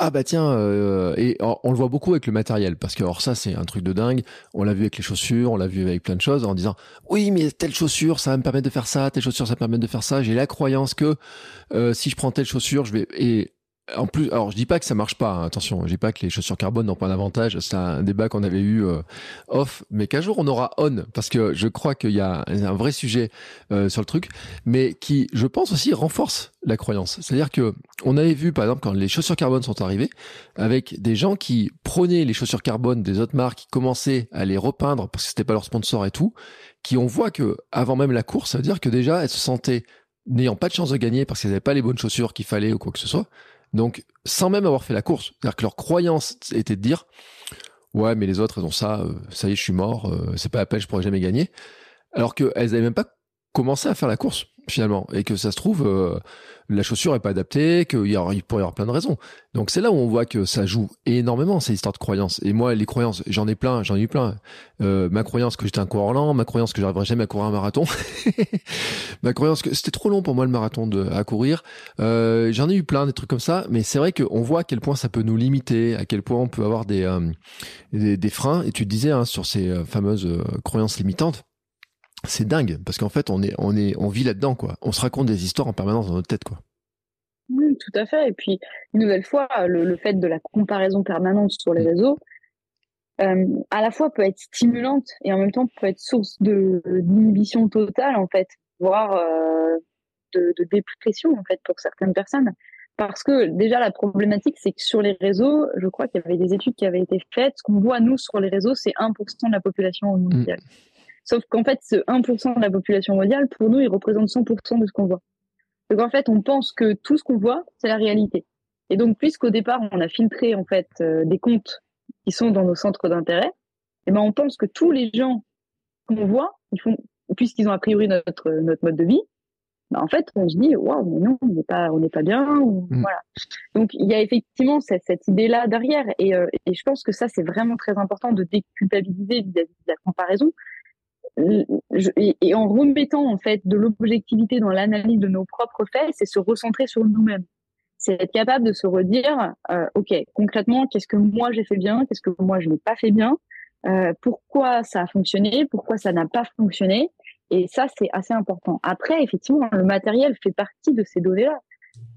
A: Ah bah tiens, euh, et on le voit beaucoup avec le matériel parce que alors ça c'est un truc de dingue. On l'a vu avec les chaussures, on l'a vu avec plein de choses en disant oui mais telle chaussure ça va me permettre de faire ça, telle chaussure ça me permettre de faire ça. J'ai la croyance que euh, si je prends telle chaussure, je vais et en plus, alors je dis pas que ça marche pas. Hein, attention, je dis pas que les chaussures carbone n'ont pas d'avantage. C'est un débat qu'on avait eu euh, off, mais qu'un jour on aura on, parce que je crois qu'il y a un vrai sujet euh, sur le truc, mais qui, je pense aussi, renforce la croyance. C'est-à-dire que on avait vu, par exemple, quand les chaussures carbone sont arrivées, avec des gens qui prenaient les chaussures carbone des autres marques, qui commençaient à les repeindre parce que c'était pas leur sponsor et tout, qui on voit que avant même la course, ça veut dire que déjà elles se sentaient n'ayant pas de chance de gagner parce qu'elles n'avaient pas les bonnes chaussures qu'il fallait ou quoi que ce soit donc, sans même avoir fait la course, c'est-à-dire que leur croyance était de dire, ouais, mais les autres, elles ont ça, ça y est, je suis mort, c'est pas la peine, je pourrais jamais gagner. Alors qu'elles n'avaient même pas commencé à faire la course finalement et que ça se trouve euh, la chaussure est pas adaptée qu'il y, il pourrait y avoir plein de raisons. Donc c'est là où on voit que ça joue énormément ces histoires de croyances. Et moi les croyances j'en ai plein j'en ai eu plein. Euh, ma croyance que j'étais un coureur lent ma croyance que j'arriverais jamais à courir un marathon. Ma croyance que c'était trop long pour moi le marathon de, à courir. Euh, j'en ai eu plein des trucs comme ça mais c'est vrai qu'on voit à quel point ça peut nous limiter à quel point on peut avoir des des, des, freins. Et tu disais hein, sur ces fameuses croyances limitantes c'est dingue parce qu'en fait on est on est on vit là-dedans quoi. On se raconte des histoires en permanence dans notre tête quoi.
C: Oui, tout à fait. Et puis une nouvelle fois, le, fait de la comparaison permanente sur les mm. réseaux, euh, à la fois peut être stimulante et en même temps peut être source de d'inhibition totale en fait, voire euh, de, de, dépression en fait pour certaines personnes. Parce que déjà la problématique, c'est que sur les réseaux, je crois qu'il y avait des études qui avaient été faites. Ce qu'on voit nous sur les réseaux, c'est 1% de la population mondiale. Mm. Sauf qu'en fait, ce 1% de la population mondiale, pour nous, il représente 100% de ce qu'on voit. Donc en fait, on pense que tout ce qu'on voit, c'est la réalité. Et donc, puisqu'au départ, on a filtré en fait euh, des comptes qui sont dans nos centres d'intérêt, eh ben on pense que tous les gens qu'on voit, ils font, puisqu'ils ont a priori notre notre mode de vie, ben en fait, on se dit waouh, mais non, on n'est pas on n'est pas bien. Ou, mm. Voilà. Donc il y a effectivement cette, cette idée-là derrière, et, euh, et je pense que ça c'est vraiment très important de déculpabiliser vis-à-vis de la comparaison, et, en remettant en fait de l'objectivité dans l'analyse de nos propres faits, c'est se recentrer sur nous-mêmes. C'est être capable de se redire, euh, ok, concrètement, qu'est-ce que moi j'ai fait bien, qu'est-ce que moi je n'ai pas fait bien, euh, pourquoi ça a fonctionné, pourquoi ça n'a pas fonctionné, et ça c'est assez important. Après, effectivement, le matériel fait partie de ces données-là.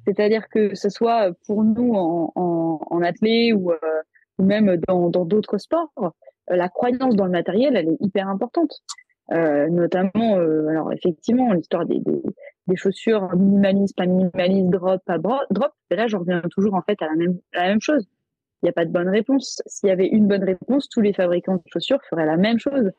C: C'est-à-dire que ce soit pour nous en, en, athlée euh, ou même dans d'autres sports, la croyance dans le matériel, elle est hyper importante. Euh, notamment, euh, alors effectivement, l'histoire des, des, des, chaussures minimalistes, pas minimalistes, drop, pas drop. Et là, je reviens toujours en fait à la même, la même chose. Il n'y a pas de bonne réponse. S'il y avait une bonne réponse, tous les fabricants de chaussures feraient la même chose.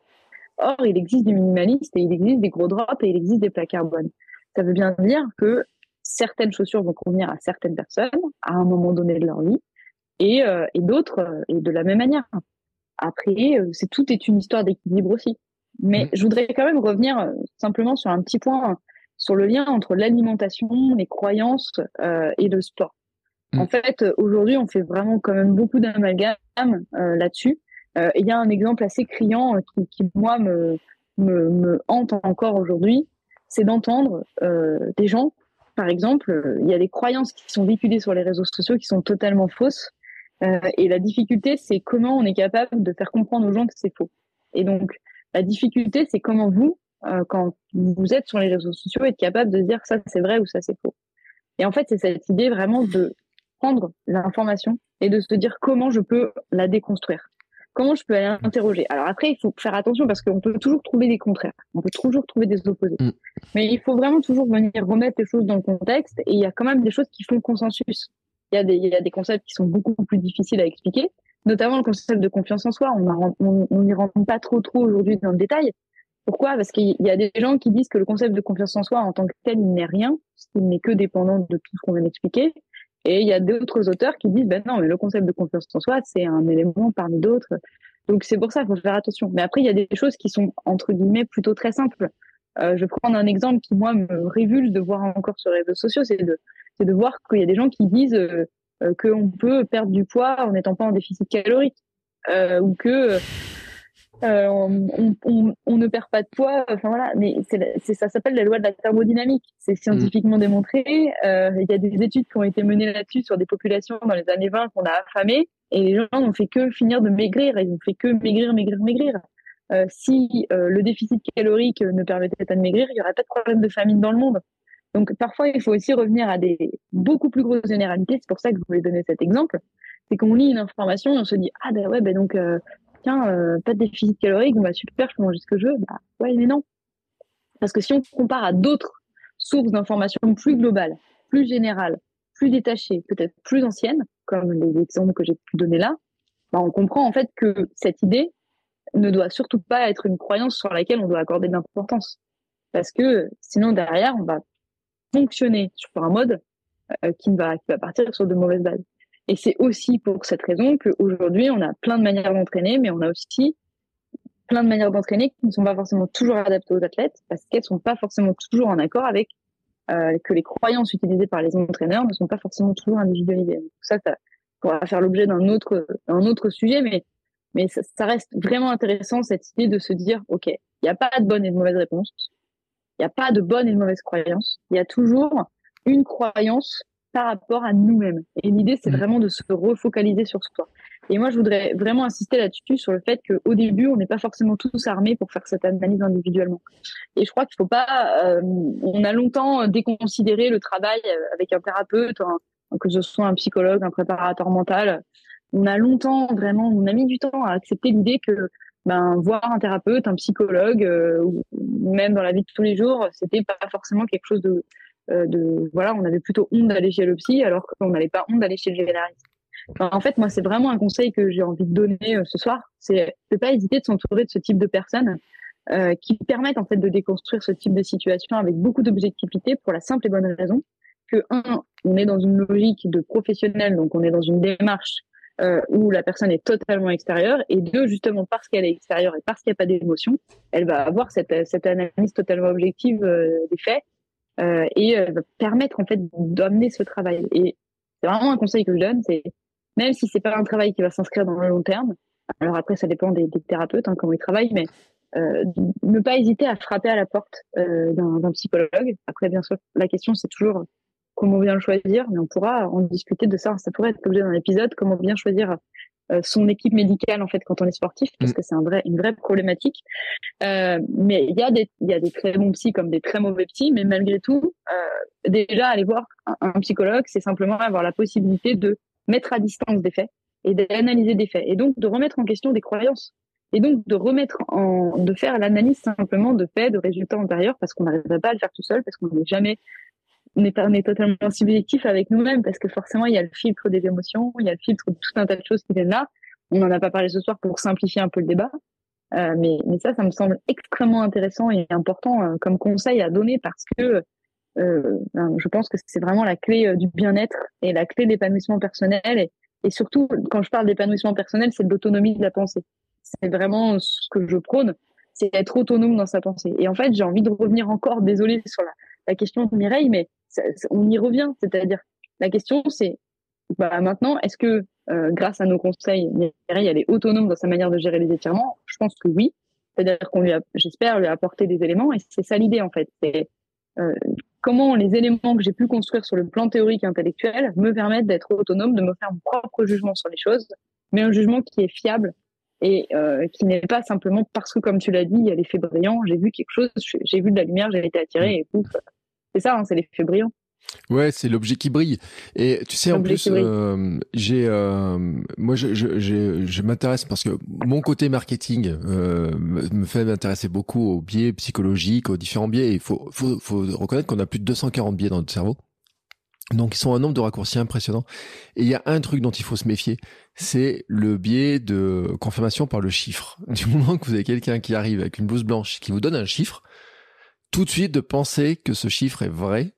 C: Or, il existe des minimalistes et il existe des gros drops et il existe des plats carbone. Ça veut bien dire que certaines chaussures vont convenir à certaines personnes à un moment donné de leur vie et, euh, et d'autres et de la même manière. Après, c'est tout est une histoire d'équilibre aussi. Mais mm. je voudrais quand même revenir euh, simplement sur un petit point sur le lien entre l'alimentation, les croyances euh, et le sport. Mm. En fait, aujourd'hui, on fait vraiment quand même beaucoup d'amalgame euh, là-dessus. Euh, il y a un exemple assez criant qui, qui moi, me, me, me, hante encore aujourd'hui, c'est d'entendre des gens, par exemple, il y a des croyances qui sont véhiculées sur les réseaux sociaux qui sont totalement fausses. et la difficulté, c'est comment on est capable de faire comprendre aux gens que c'est faux. Et donc, la difficulté, c'est comment vous, euh, quand vous êtes sur les réseaux sociaux, être capable de dire ça c'est vrai ou ça c'est faux. Et en fait, c'est cette idée vraiment de prendre l'information et de se dire comment je peux la déconstruire. Comment je peux aller interroger. Alors après, il faut faire attention parce qu'on peut toujours trouver des contraires. On peut toujours trouver des opposés. Mm. Mais il faut vraiment toujours venir remettre les choses dans le contexte et il y a quand même des choses qui font consensus. Il y a des, il y a des concepts qui sont beaucoup plus difficiles à expliquer notamment le concept de confiance en soi. On n'y rentre pas trop trop aujourd'hui dans le détail. Pourquoi? Parce qu'il y a des gens qui disent que le concept de confiance en soi en tant que tel, il n'est rien, il n'est que dépendant de tout ce qu'on vient d'expliquer. Et il y a d'autres auteurs qui disent, ben non, mais le concept de confiance en soi, c'est un élément parmi d'autres. Donc c'est pour ça qu'il faut faire attention. Mais après, il y a des choses qui sont, entre guillemets, plutôt très simples. Euh, je vais prendre un exemple qui, moi, me révulse de voir encore sur les réseaux sociaux, c'est de, de voir qu'il y a des gens qui disent, euh, qu'on peut perdre du poids en n'étant pas en déficit calorique euh, ou que euh, on, on, on, ne perd pas de poids. Enfin voilà, mais c'est ça s'appelle la loi de la thermodynamique. C'est scientifiquement démontré. Euh, il y a des études qui ont été menées là-dessus sur des populations dans les années 20 qu'on a affamées et les gens n'ont fait que finir de maigrir. Ils n'ont fait que maigrir, maigrir, maigrir. Euh, si le déficit calorique ne permettait pas de maigrir, il y aurait pas de problème de famine dans le monde. Donc parfois, il faut aussi revenir à des beaucoup plus grosses généralités. C'est pour ça que je voulais donner cet exemple. C'est qu'on lit une information et on se dit ah ben ouais ben donc euh, tiens euh, pas de déficit calorique, bah super, je peux manger ce que je veux. Bah ouais mais non. Parce que si on compare à d'autres sources d'informations plus globales, plus générales, plus détachées, peut-être plus anciennes, comme les exemples que j'ai pu donner là, bah, on comprend en fait que cette idée ne doit surtout pas être une croyance sur laquelle on doit accorder de l'importance. Parce que sinon derrière, on va fonctionner sur un mode euh, qui, va, qui va partir sur de mauvaises bases. Et c'est aussi pour cette raison qu'aujourd'hui, on a plein de manières d'entraîner, mais on a aussi plein de manières d'entraîner qui ne sont pas forcément toujours adaptées aux athlètes parce qu'elles sont pas forcément toujours en accord avec euh, que les croyances utilisées par les entraîneurs ne sont pas forcément toujours individualisées. Donc ça, ça pourra faire l'objet d'un autre, d'un autre sujet, mais mais ça, ça, reste vraiment intéressant cette idée de se dire, ok, il n'y a pas de bonne et de mauvaise réponse, il n'y a pas de bonne et de mauvaise croyance, il y a toujours une croyance par rapport à nous-mêmes. Et l'idée, c'est mmh. vraiment de se refocaliser sur soi. Et moi, je voudrais vraiment insister là-dessus sur le fait qu'au début, on n'est pas forcément tous armés pour faire cette analyse individuellement. Et je crois qu'il faut pas. Euh, on a longtemps déconsidéré le travail avec un thérapeute, que ce soit un psychologue, un préparateur mental. On a longtemps vraiment, on a mis du temps à accepter l'idée que ben voir un thérapeute, un psychologue, euh, même dans la vie de tous les jours, c'était pas forcément quelque chose de euh, de voilà, on avait plutôt honte d'aller chez le psy alors qu'on n'avait pas honte d'aller chez le généraliste. en fait, moi, c'est vraiment un conseil que j'ai envie de donner euh, ce soir, c'est de pas hésiter de s'entourer de ce type de personnes euh, qui permettent en fait de déconstruire ce type de situation avec beaucoup d'objectivité pour la simple et bonne raison que un, on est dans une logique de professionnel, donc on est dans une démarche euh, où la personne est totalement extérieure, et deux, justement parce qu'elle est extérieure et parce qu'il n'y a pas d'émotion, elle va avoir cette, cette analyse totalement objective euh, des faits euh, et euh, permettre en fait d'amener ce travail. Et c'est vraiment un conseil que je donne, c'est même si c'est pas un travail qui va s'inscrire dans le long terme. Alors après, ça dépend des, des thérapeutes hein, comment ils travaillent, mais euh, ne pas hésiter à frapper à la porte euh, d'un psychologue. Après, bien sûr, la question c'est toujours comment bien le choisir, mais on pourra en discuter de ça. Ça pourrait être l'objet d'un épisode, comment bien choisir euh, son équipe médicale en fait quand on est sportif parce mm. que c'est un vrai une vraie problématique euh, mais il y a des il y a des très bons psys comme des très mauvais psys mais malgré tout euh, déjà aller voir un, psychologue c'est simplement avoir la possibilité de mettre à distance des faits et d'analyser des faits et donc de remettre en question des croyances et donc de remettre en de faire l'analyse simplement de faits de résultats antérieurs parce qu'on n'arriverait pas à le faire tout seul parce qu'on n'est jamais on est, totalement subjectif avec nous-mêmes parce que forcément, il y a le filtre des émotions, il y a le filtre de tout un tas de choses qui viennent là. On n'en a pas parlé ce soir pour simplifier un peu le débat. Euh, mais, mais ça, ça me semble extrêmement intéressant et important euh, comme conseil à donner parce que euh, ben, je pense que c'est vraiment la clé du bien-être et la clé de l'épanouissement personnel. Et, et surtout, quand je parle d'épanouissement personnel, c'est de l'autonomie de la pensée. C'est vraiment ce que je prône, c'est être autonome dans sa pensée. Et en fait, j'ai envie de revenir encore, désolé sur la, la question de Mireille, mais on y revient. C'est-à-dire, la question, c'est bah, maintenant, est-ce que euh, grâce à nos conseils, Mireille, elle est autonome dans sa manière de gérer les étirements? Je pense que oui. C'est-à-dire qu'on lui a, j'espère, lui a apporté des éléments, et c'est ça l'idée en fait. C'est euh, comment les éléments que j'ai pu construire sur le plan théorique et intellectuel me permettent d'être autonome, de me faire mon propre jugement sur les choses, mais un jugement qui est fiable et euh, qui n'est pas simplement parce que, comme tu l'as dit, il y a l'effet brillant, j'ai vu quelque chose, j'ai vu de la lumière, j'ai été attiré et pouf, c'est ça, hein, c'est l'effet brillant.
A: Ouais, c'est l'objet qui brille. Et tu sais, en plus, euh, j'ai, euh, moi, je, je, je, je m'intéresse parce que mon côté marketing euh, me fait m'intéresser beaucoup aux biais psychologiques, aux différents biais. Il faut, faut, faut reconnaître qu'on a plus de 240 biais dans notre cerveau. Donc, ils sont un nombre de raccourcis impressionnants. Et il y a un truc dont il faut se méfier, c'est le biais de confirmation par le chiffre. Du moment que vous avez quelqu'un qui arrive avec une blouse blanche qui vous donne un chiffre, tout de suite de penser que ce chiffre est vrai,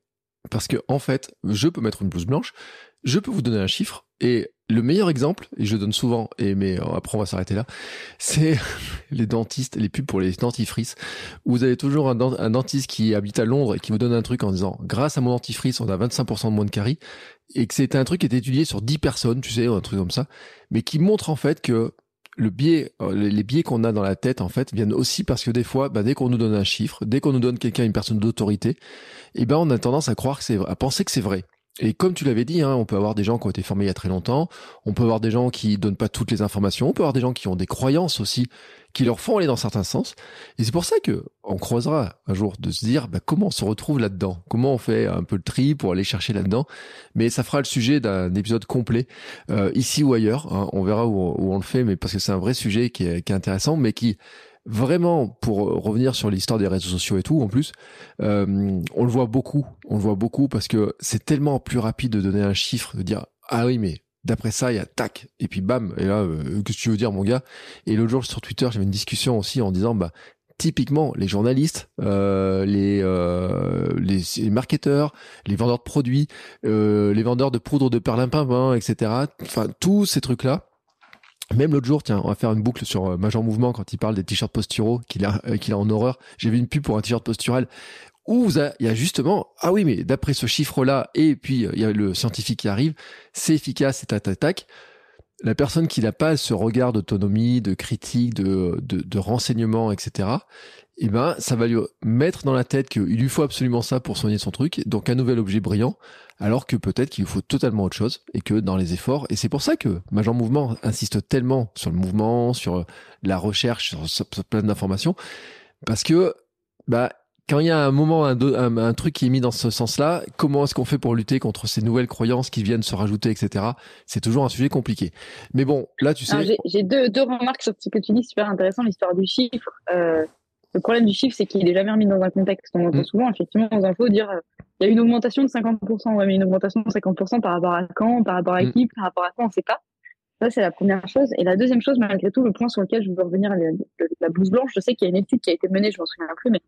A: parce que en fait, je peux mettre une blouse blanche, je peux vous donner un chiffre, et le meilleur exemple, et je donne souvent, et mais euh, après on va s'arrêter là, c'est les dentistes, les pubs pour les dentifrices, où vous avez toujours un, dentiste qui habite à Londres et qui vous donne un truc en disant, grâce à mon dentifrice, on a 25% de moins de caries, et que c'est un truc qui est étudié sur 10 personnes, tu sais, un truc comme ça, mais qui montre en fait que le biais, euh, les biais qu'on a dans la tête en fait viennent aussi parce que des fois, bah, dès qu'on nous donne un chiffre, dès qu'on nous donne quelqu'un, une personne d'autorité, eh ben on a tendance à croire que c'est, à penser que c'est vrai. Et comme tu l'avais dit, hein, on peut avoir des gens qui ont été formés il y a très longtemps, on peut avoir des gens qui donnent pas toutes les informations, on peut avoir des gens qui ont des croyances aussi qui leur font aller dans certains sens. Et c'est pour ça que on croisera un jour de se dire bah, comment on se retrouve là-dedans, comment on fait un peu le tri pour aller chercher là-dedans? Mais ça fera le sujet d'un épisode complet euh, ici ou ailleurs. Hein. On verra où, on le fait, mais parce que c'est un vrai sujet qui est, qui est intéressant, mais qui vraiment, pour revenir sur l'histoire des réseaux sociaux et tout, en plus, euh, on le voit beaucoup. On le voit beaucoup parce que c'est tellement plus rapide de donner un chiffre, de dire ah oui mais d'après ça il y a tac et puis bam et là euh, qu'est-ce que tu veux dire mon gars? Et l'autre jour sur Twitter j'avais une discussion aussi en disant bah typiquement les journalistes, euh, les, euh, les, marketeurs, les vendeurs de produits, euh, les vendeurs de poudre de perlimpinpin, etc. Enfin, tous ces trucs-là. Même l'autre jour, tiens, on va faire une boucle sur Major Mouvement quand il parle des t-shirts posturaux qu'il a, qu'il a en horreur. J'ai vu une pub pour un t-shirt posturel où il y a justement, ah oui, mais d'après ce chiffre-là, et puis il y a le scientifique qui arrive, c'est efficace, c'est tac, tac, la personne qui n'a pas ce regard d'autonomie, de critique, de, de, de renseignement, etc., eh ben, ça va lui mettre dans la tête qu'il lui faut absolument ça pour soigner son truc, donc un nouvel objet brillant, alors que peut-être qu'il lui faut totalement autre chose, et que dans les efforts, et c'est pour ça que Major Mouvement insiste tellement sur le mouvement, sur la recherche, sur plein d'informations, parce que, bah, quand il y a un moment, un, un, truc qui est mis dans ce sens-là, comment est-ce qu'on fait pour lutter contre ces nouvelles croyances qui viennent se rajouter, etc. C'est toujours un sujet compliqué. Mais bon, là, tu sais.
C: J'ai deux, deux remarques sur ce que tu dis, super intéressant, l'histoire du chiffre. Euh, le problème du chiffre, c'est qu'il est jamais remis dans un contexte. On entend mm. souvent, effectivement, aux infos dire euh, il y a une augmentation de 50%. Ouais, mais une augmentation de 50% par rapport à quand, par rapport à mm. qui, par rapport à quoi, on ne sait pas. Ça, c'est la première chose. Et la deuxième chose, malgré tout, le point sur lequel je veux revenir, la, la blouse blanche, je sais qu'il y a une étude qui a été menée, je m'en souviens plus, mais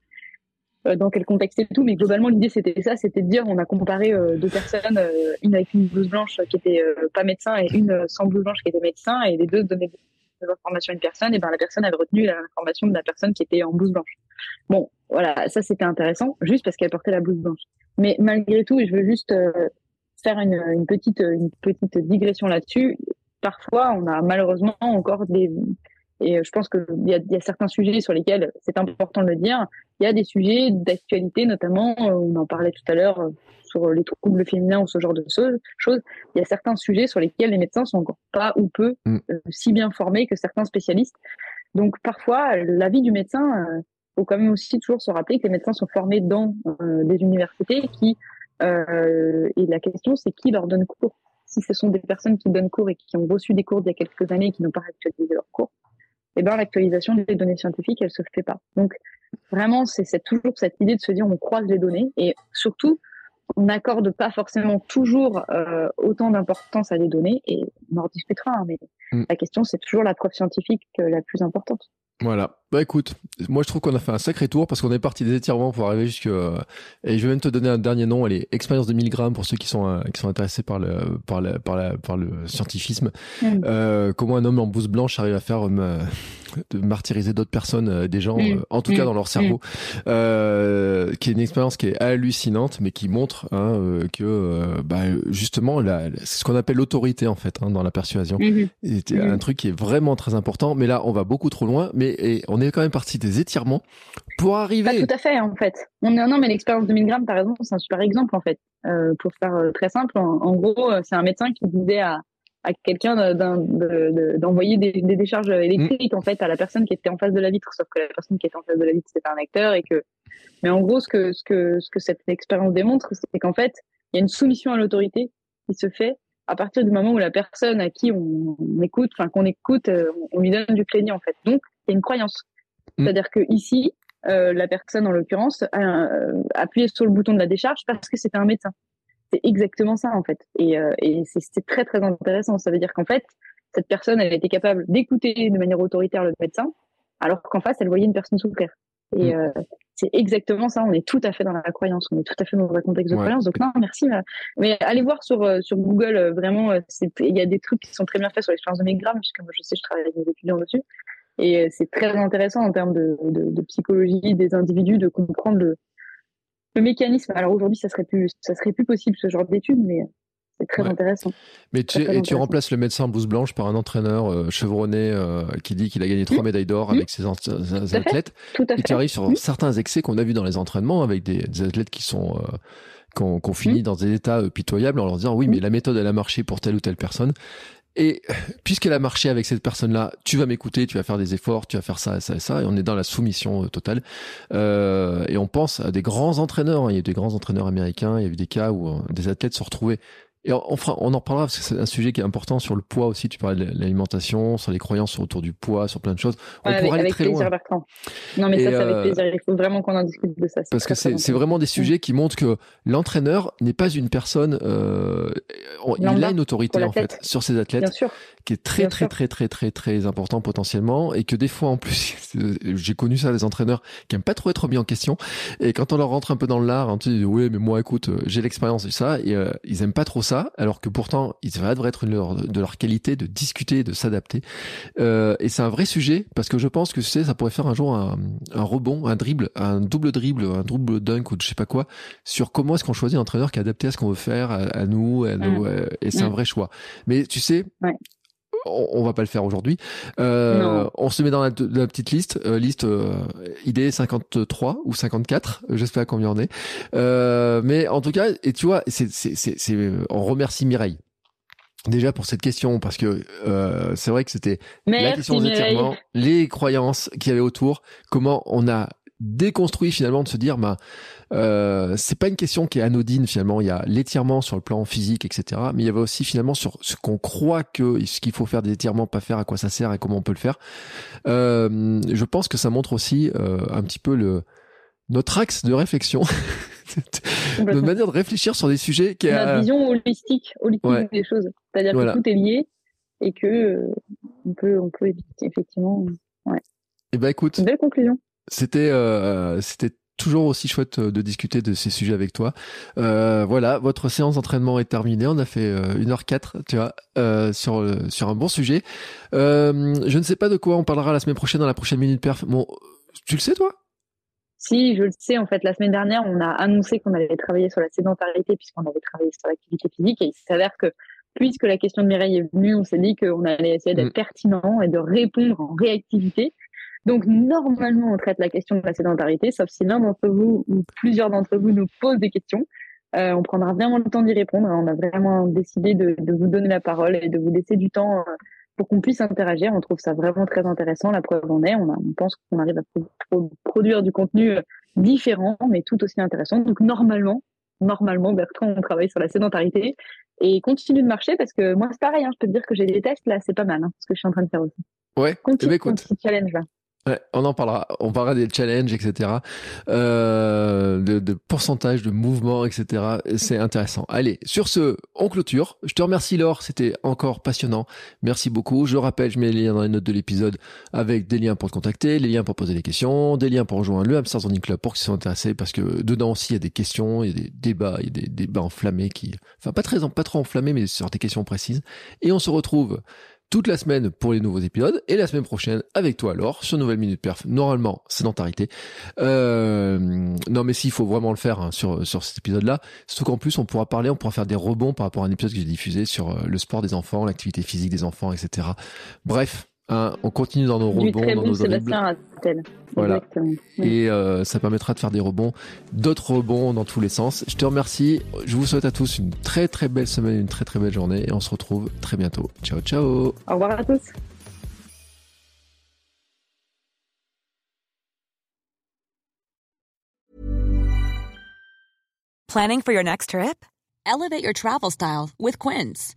C: dans quel contexte et tout, mais globalement l'idée c'était ça, c'était de dire on a comparé euh, deux personnes, euh, une avec une blouse blanche qui était pas médecin et une sans blouse blanche qui était médecin, et les deux donnaient de l'information à une personne, et ben la personne avait retenu l'information de la personne qui était en blouse blanche. Bon, voilà, ça c'était intéressant, juste parce qu'elle portait la blouse blanche. Mais malgré tout, je veux juste faire une, petite une petite digression là-dessus. Parfois, on a malheureusement encore des et je pense qu'il y a, y a certains sujets sur lesquels c'est important de le dire. Il y a des sujets d'actualité, notamment, euh, on en parlait tout à l'heure euh, sur les troubles féminins ou ce genre de choses. Il y a certains sujets sur lesquels les médecins sont encore pas ou peu mm. euh, si bien formés que certains spécialistes. Donc parfois, l'avis du médecin, il faut quand même aussi toujours se rappeler que les médecins sont formés dans des universités qui et la question c'est qui leur donne cours. Si ce sont des personnes qui donnent cours et qui ont reçu des cours il y a quelques années et qui n'ont pas actualisé leurs cours, eh ben, l'actualisation des données scientifiques, elle se fait pas. Donc, vraiment, c'est toujours cette idée de se dire on croise les données et surtout, on n'accorde pas forcément toujours euh, autant d'importance à des données et on en discutera, hein, mais mm. la question, c'est toujours la preuve scientifique euh, la plus importante.
A: Voilà. Bah écoute, moi je trouve qu'on a fait un sacré tour parce qu'on est parti des étirements pour arriver jusque et je vais même te donner un dernier nom, elle est expérience de 1000 grammes pour ceux qui sont euh, qui sont intéressés par le par le par, la, par le scientifisme. Mm. Euh, comment un homme en blouse blanche arrive à faire euh, de martyriser d'autres personnes, euh, des gens, mm. en tout cas mm. dans leur cerveau, euh, qui est une expérience qui est hallucinante, mais qui montre hein, que bah, justement c'est ce qu'on appelle l'autorité en fait hein, dans la persuasion. Mm-hmm. C'est un truc qui est vraiment très important. Mais là, on va beaucoup trop loin. Mais et on est quand même parti des étirements pour arriver.
C: Pas tout à fait, en fait. On est, non, mais l'expérience de 1000 grammes, t'as raison, c'est un super exemple, en fait. Euh, pour faire euh, très simple, en, gros, euh, c'est un médecin qui disait à, à quelqu'un d'envoyer des, des, décharges électriques, en fait, à la personne qui était en face de la vitre, sauf que la personne qui était en face de la vitre, c'était un acteur et que, mais en gros, ce que, ce que, ce que cette expérience démontre, c'est qu'en fait, il y a une soumission à l'autorité qui se fait à partir du moment où la personne à qui on, écoute, enfin qu'on écoute, on, lui donne du crédit en fait. Donc il y a une croyance. Mm. C'est-à-dire que ici, euh, la personne en l'occurrence a euh, appuyé sur le bouton de la décharge parce que c'était un médecin. C'est exactement ça en fait. Et, euh, et c'est très très intéressant. Ça veut dire qu'en fait, cette personne, elle était capable d'écouter de manière autoritaire le médecin, alors qu'en face, elle voyait une personne souffrir. Et mm. euh, c'est exactement ça. On est tout à fait dans la croyance. On est tout à fait dans un contexte de croyance. Donc non, merci. Mais allez voir sur sur Google. Vraiment, il y a des trucs qui sont très bien faits sur l'expérience de Megram, puisque moi je sais, je travaille avec des étudiants dessus. Et euh, c'est très intéressant en termes de, de, de, psychologie des individus de comprendre le, le mécanisme. Alors aujourd'hui, ça serait plus, ça serait plus possible ce genre d'études, mais euh, c'est très intéressant.
A: Mais tu, et tu remplaces le médecin en blouse blanche par un entraîneur euh, chevronné euh, qui dit qu'il a gagné trois mmh. médailles d'or avec mmh. ses, athlètes. Tout à et tu arrives sur mmh. certains excès qu'on a vus dans les entraînements avec des, des athlètes qui sont euh, qu'on qu finit dans des états pitoyables en leur disant oui mais la méthode elle a marché pour telle ou telle personne et puisqu'elle a marché avec cette personne-là, tu vas m'écouter, tu vas faire des efforts, tu vas faire ça, ça et ça. Et on est dans la soumission euh, totale. Euh, et on pense à des grands entraîneurs. Hein. Il y a des grands entraîneurs américains. Il y a eu des cas où euh, des athlètes se retrouvaient et on, on en reparlera parce que c'est un sujet qui est important sur le poids aussi. Tu parlais de l'alimentation, sur les croyances autour du poids, sur plein de choses. On
C: ouais, pourrait aller très plaisir, loin. Bertrand. Non, mais ça, c'est avec euh, plaisir. Il faut vraiment qu'on en discute de ça.
A: Parce que c'est vraiment des sujets qui montrent que l'entraîneur n'est pas une personne. Euh, il a une autorité en fait sur ses athlètes qui est très très, très très très très important potentiellement et que des fois en plus j'ai connu ça des entraîneurs qui aiment pas trop être mis en question et quand on leur rentre un peu dans l'art, hein, tu dis oui mais moi écoute euh, j'ai l'expérience et ça et euh, ils aiment pas trop ça alors que pourtant il devrait être une de leur qualité de discuter, de s'adapter euh, et c'est un vrai sujet parce que je pense que ça pourrait faire un jour un, un rebond, un dribble, un double dribble, un double dunk ou je sais pas quoi sur comment est-ce qu'on choisit un entraîneur qui est adapté à ce qu'on veut faire à, nous, à nous mmh. et c'est un mmh. vrai choix. Mais tu sais, on, va pas le faire aujourd'hui. Euh, on se met dans la, petite liste, euh, liste euh, idée 53 ou 54, j'espère combien on est. mais en tout cas, et tu vois, c'est, c'est, on remercie Mireille. Déjà pour cette question, parce que c'est vrai que c'était la question des les croyances qu'il y avait autour, comment on a déconstruit finalement de se dire, bah, euh, c'est pas une question qui est anodine finalement. Il y a l'étirement sur le plan physique, etc. Mais il y avait aussi finalement sur ce qu'on croit que ce qu'il faut faire des étirements, pas faire, à quoi ça sert et comment on peut le faire. Euh, je pense que ça montre aussi euh, un petit peu le notre axe de réflexion, notre manière de réfléchir sur des sujets qui
C: est vision holistique, holistique des choses. C'est-à-dire que tout est lié et que on peut on peut effectivement. Ouais.
A: Et eh ben écoute.
C: Une belle conclusion.
A: C'était euh, c'était toujours aussi chouette euh, de discuter de ces sujets avec toi. Euh, voilà, votre séance d'entraînement est terminée. On a fait euh, 1h04, tu vois, euh, sur, sur un bon sujet. je ne sais pas de quoi on parlera la semaine prochaine dans la prochaine Minute Perf. Bon, tu le sais, toi?
C: Si, je le sais. En fait, la semaine dernière, on a annoncé qu'on allait travailler sur la sédentarité puisqu'on avait travaillé sur l'activité physique. Et il s'avère que, puisque la question de Mireille est venue, on s'est dit qu'on allait essayer d'être mm. pertinent et de répondre en réactivité. Donc normalement, on traite la question de la sédentarité, sauf si l'un d'entre vous ou plusieurs d'entre vous nous posent des questions. Euh, on prendra vraiment le temps d'y répondre. On a vraiment décidé de, vous donner la parole et de vous laisser du temps euh, pour qu'on puisse interagir. On trouve ça vraiment très intéressant. La preuve en est. On, on pense qu'on arrive à produire du contenu euh, différent, mais tout aussi intéressant. Donc normalement, normalement, Bertrand, on travaille sur la sédentarité et continue de marcher parce que moi c'est pareil. Hein, je peux te dire que j'ai des tests là, c'est pas mal hein, ce que je suis en train de faire aussi.
A: Ouais.
C: Continue, eh ben, écoute. challenge là.
A: Ouais, on en parlera. On parlera des challenges, etc. Euh, de, de, pourcentage, de mouvement, etc. C'est intéressant. Allez, sur ce, on clôture. Je te remercie Laure, c'était encore passionnant. Merci beaucoup. Je rappelle, je mets les liens dans les notes de l'épisode avec des liens pour te contacter, les liens pour poser des questions, des liens pour rejoindre le Hamster Zoning Club pour qu'ils soient intéressés parce que dedans aussi il y a des questions, il y a des débats, il y a des débats enflammés qui, enfin pas très, pas trop enflammés, mais sur des questions précises. Et on se retrouve toute la semaine pour les nouveaux épisodes et la semaine prochaine avec toi alors sur Nouvelle Minute Perf. Normalement, sédentarité. Euh, non mais s'il faut vraiment le faire hein, sur, sur cet épisode-là, surtout qu'en plus on pourra parler, on pourra faire des rebonds par rapport à un épisode que j'ai diffusé sur euh, le sport des enfants, l'activité physique des enfants, etc. Bref, Hein, on continue dans nos rebonds, dans nos Sébastien Voilà. Et euh, ça permettra de faire des rebonds, d'autres rebonds dans tous les sens. Je te remercie. Je vous souhaite à tous une très très belle semaine, une très très belle journée et on se retrouve très bientôt. Ciao ciao.
C: Au revoir à tous.
D: Planning for your next trip? Elevate your travel style with Quince.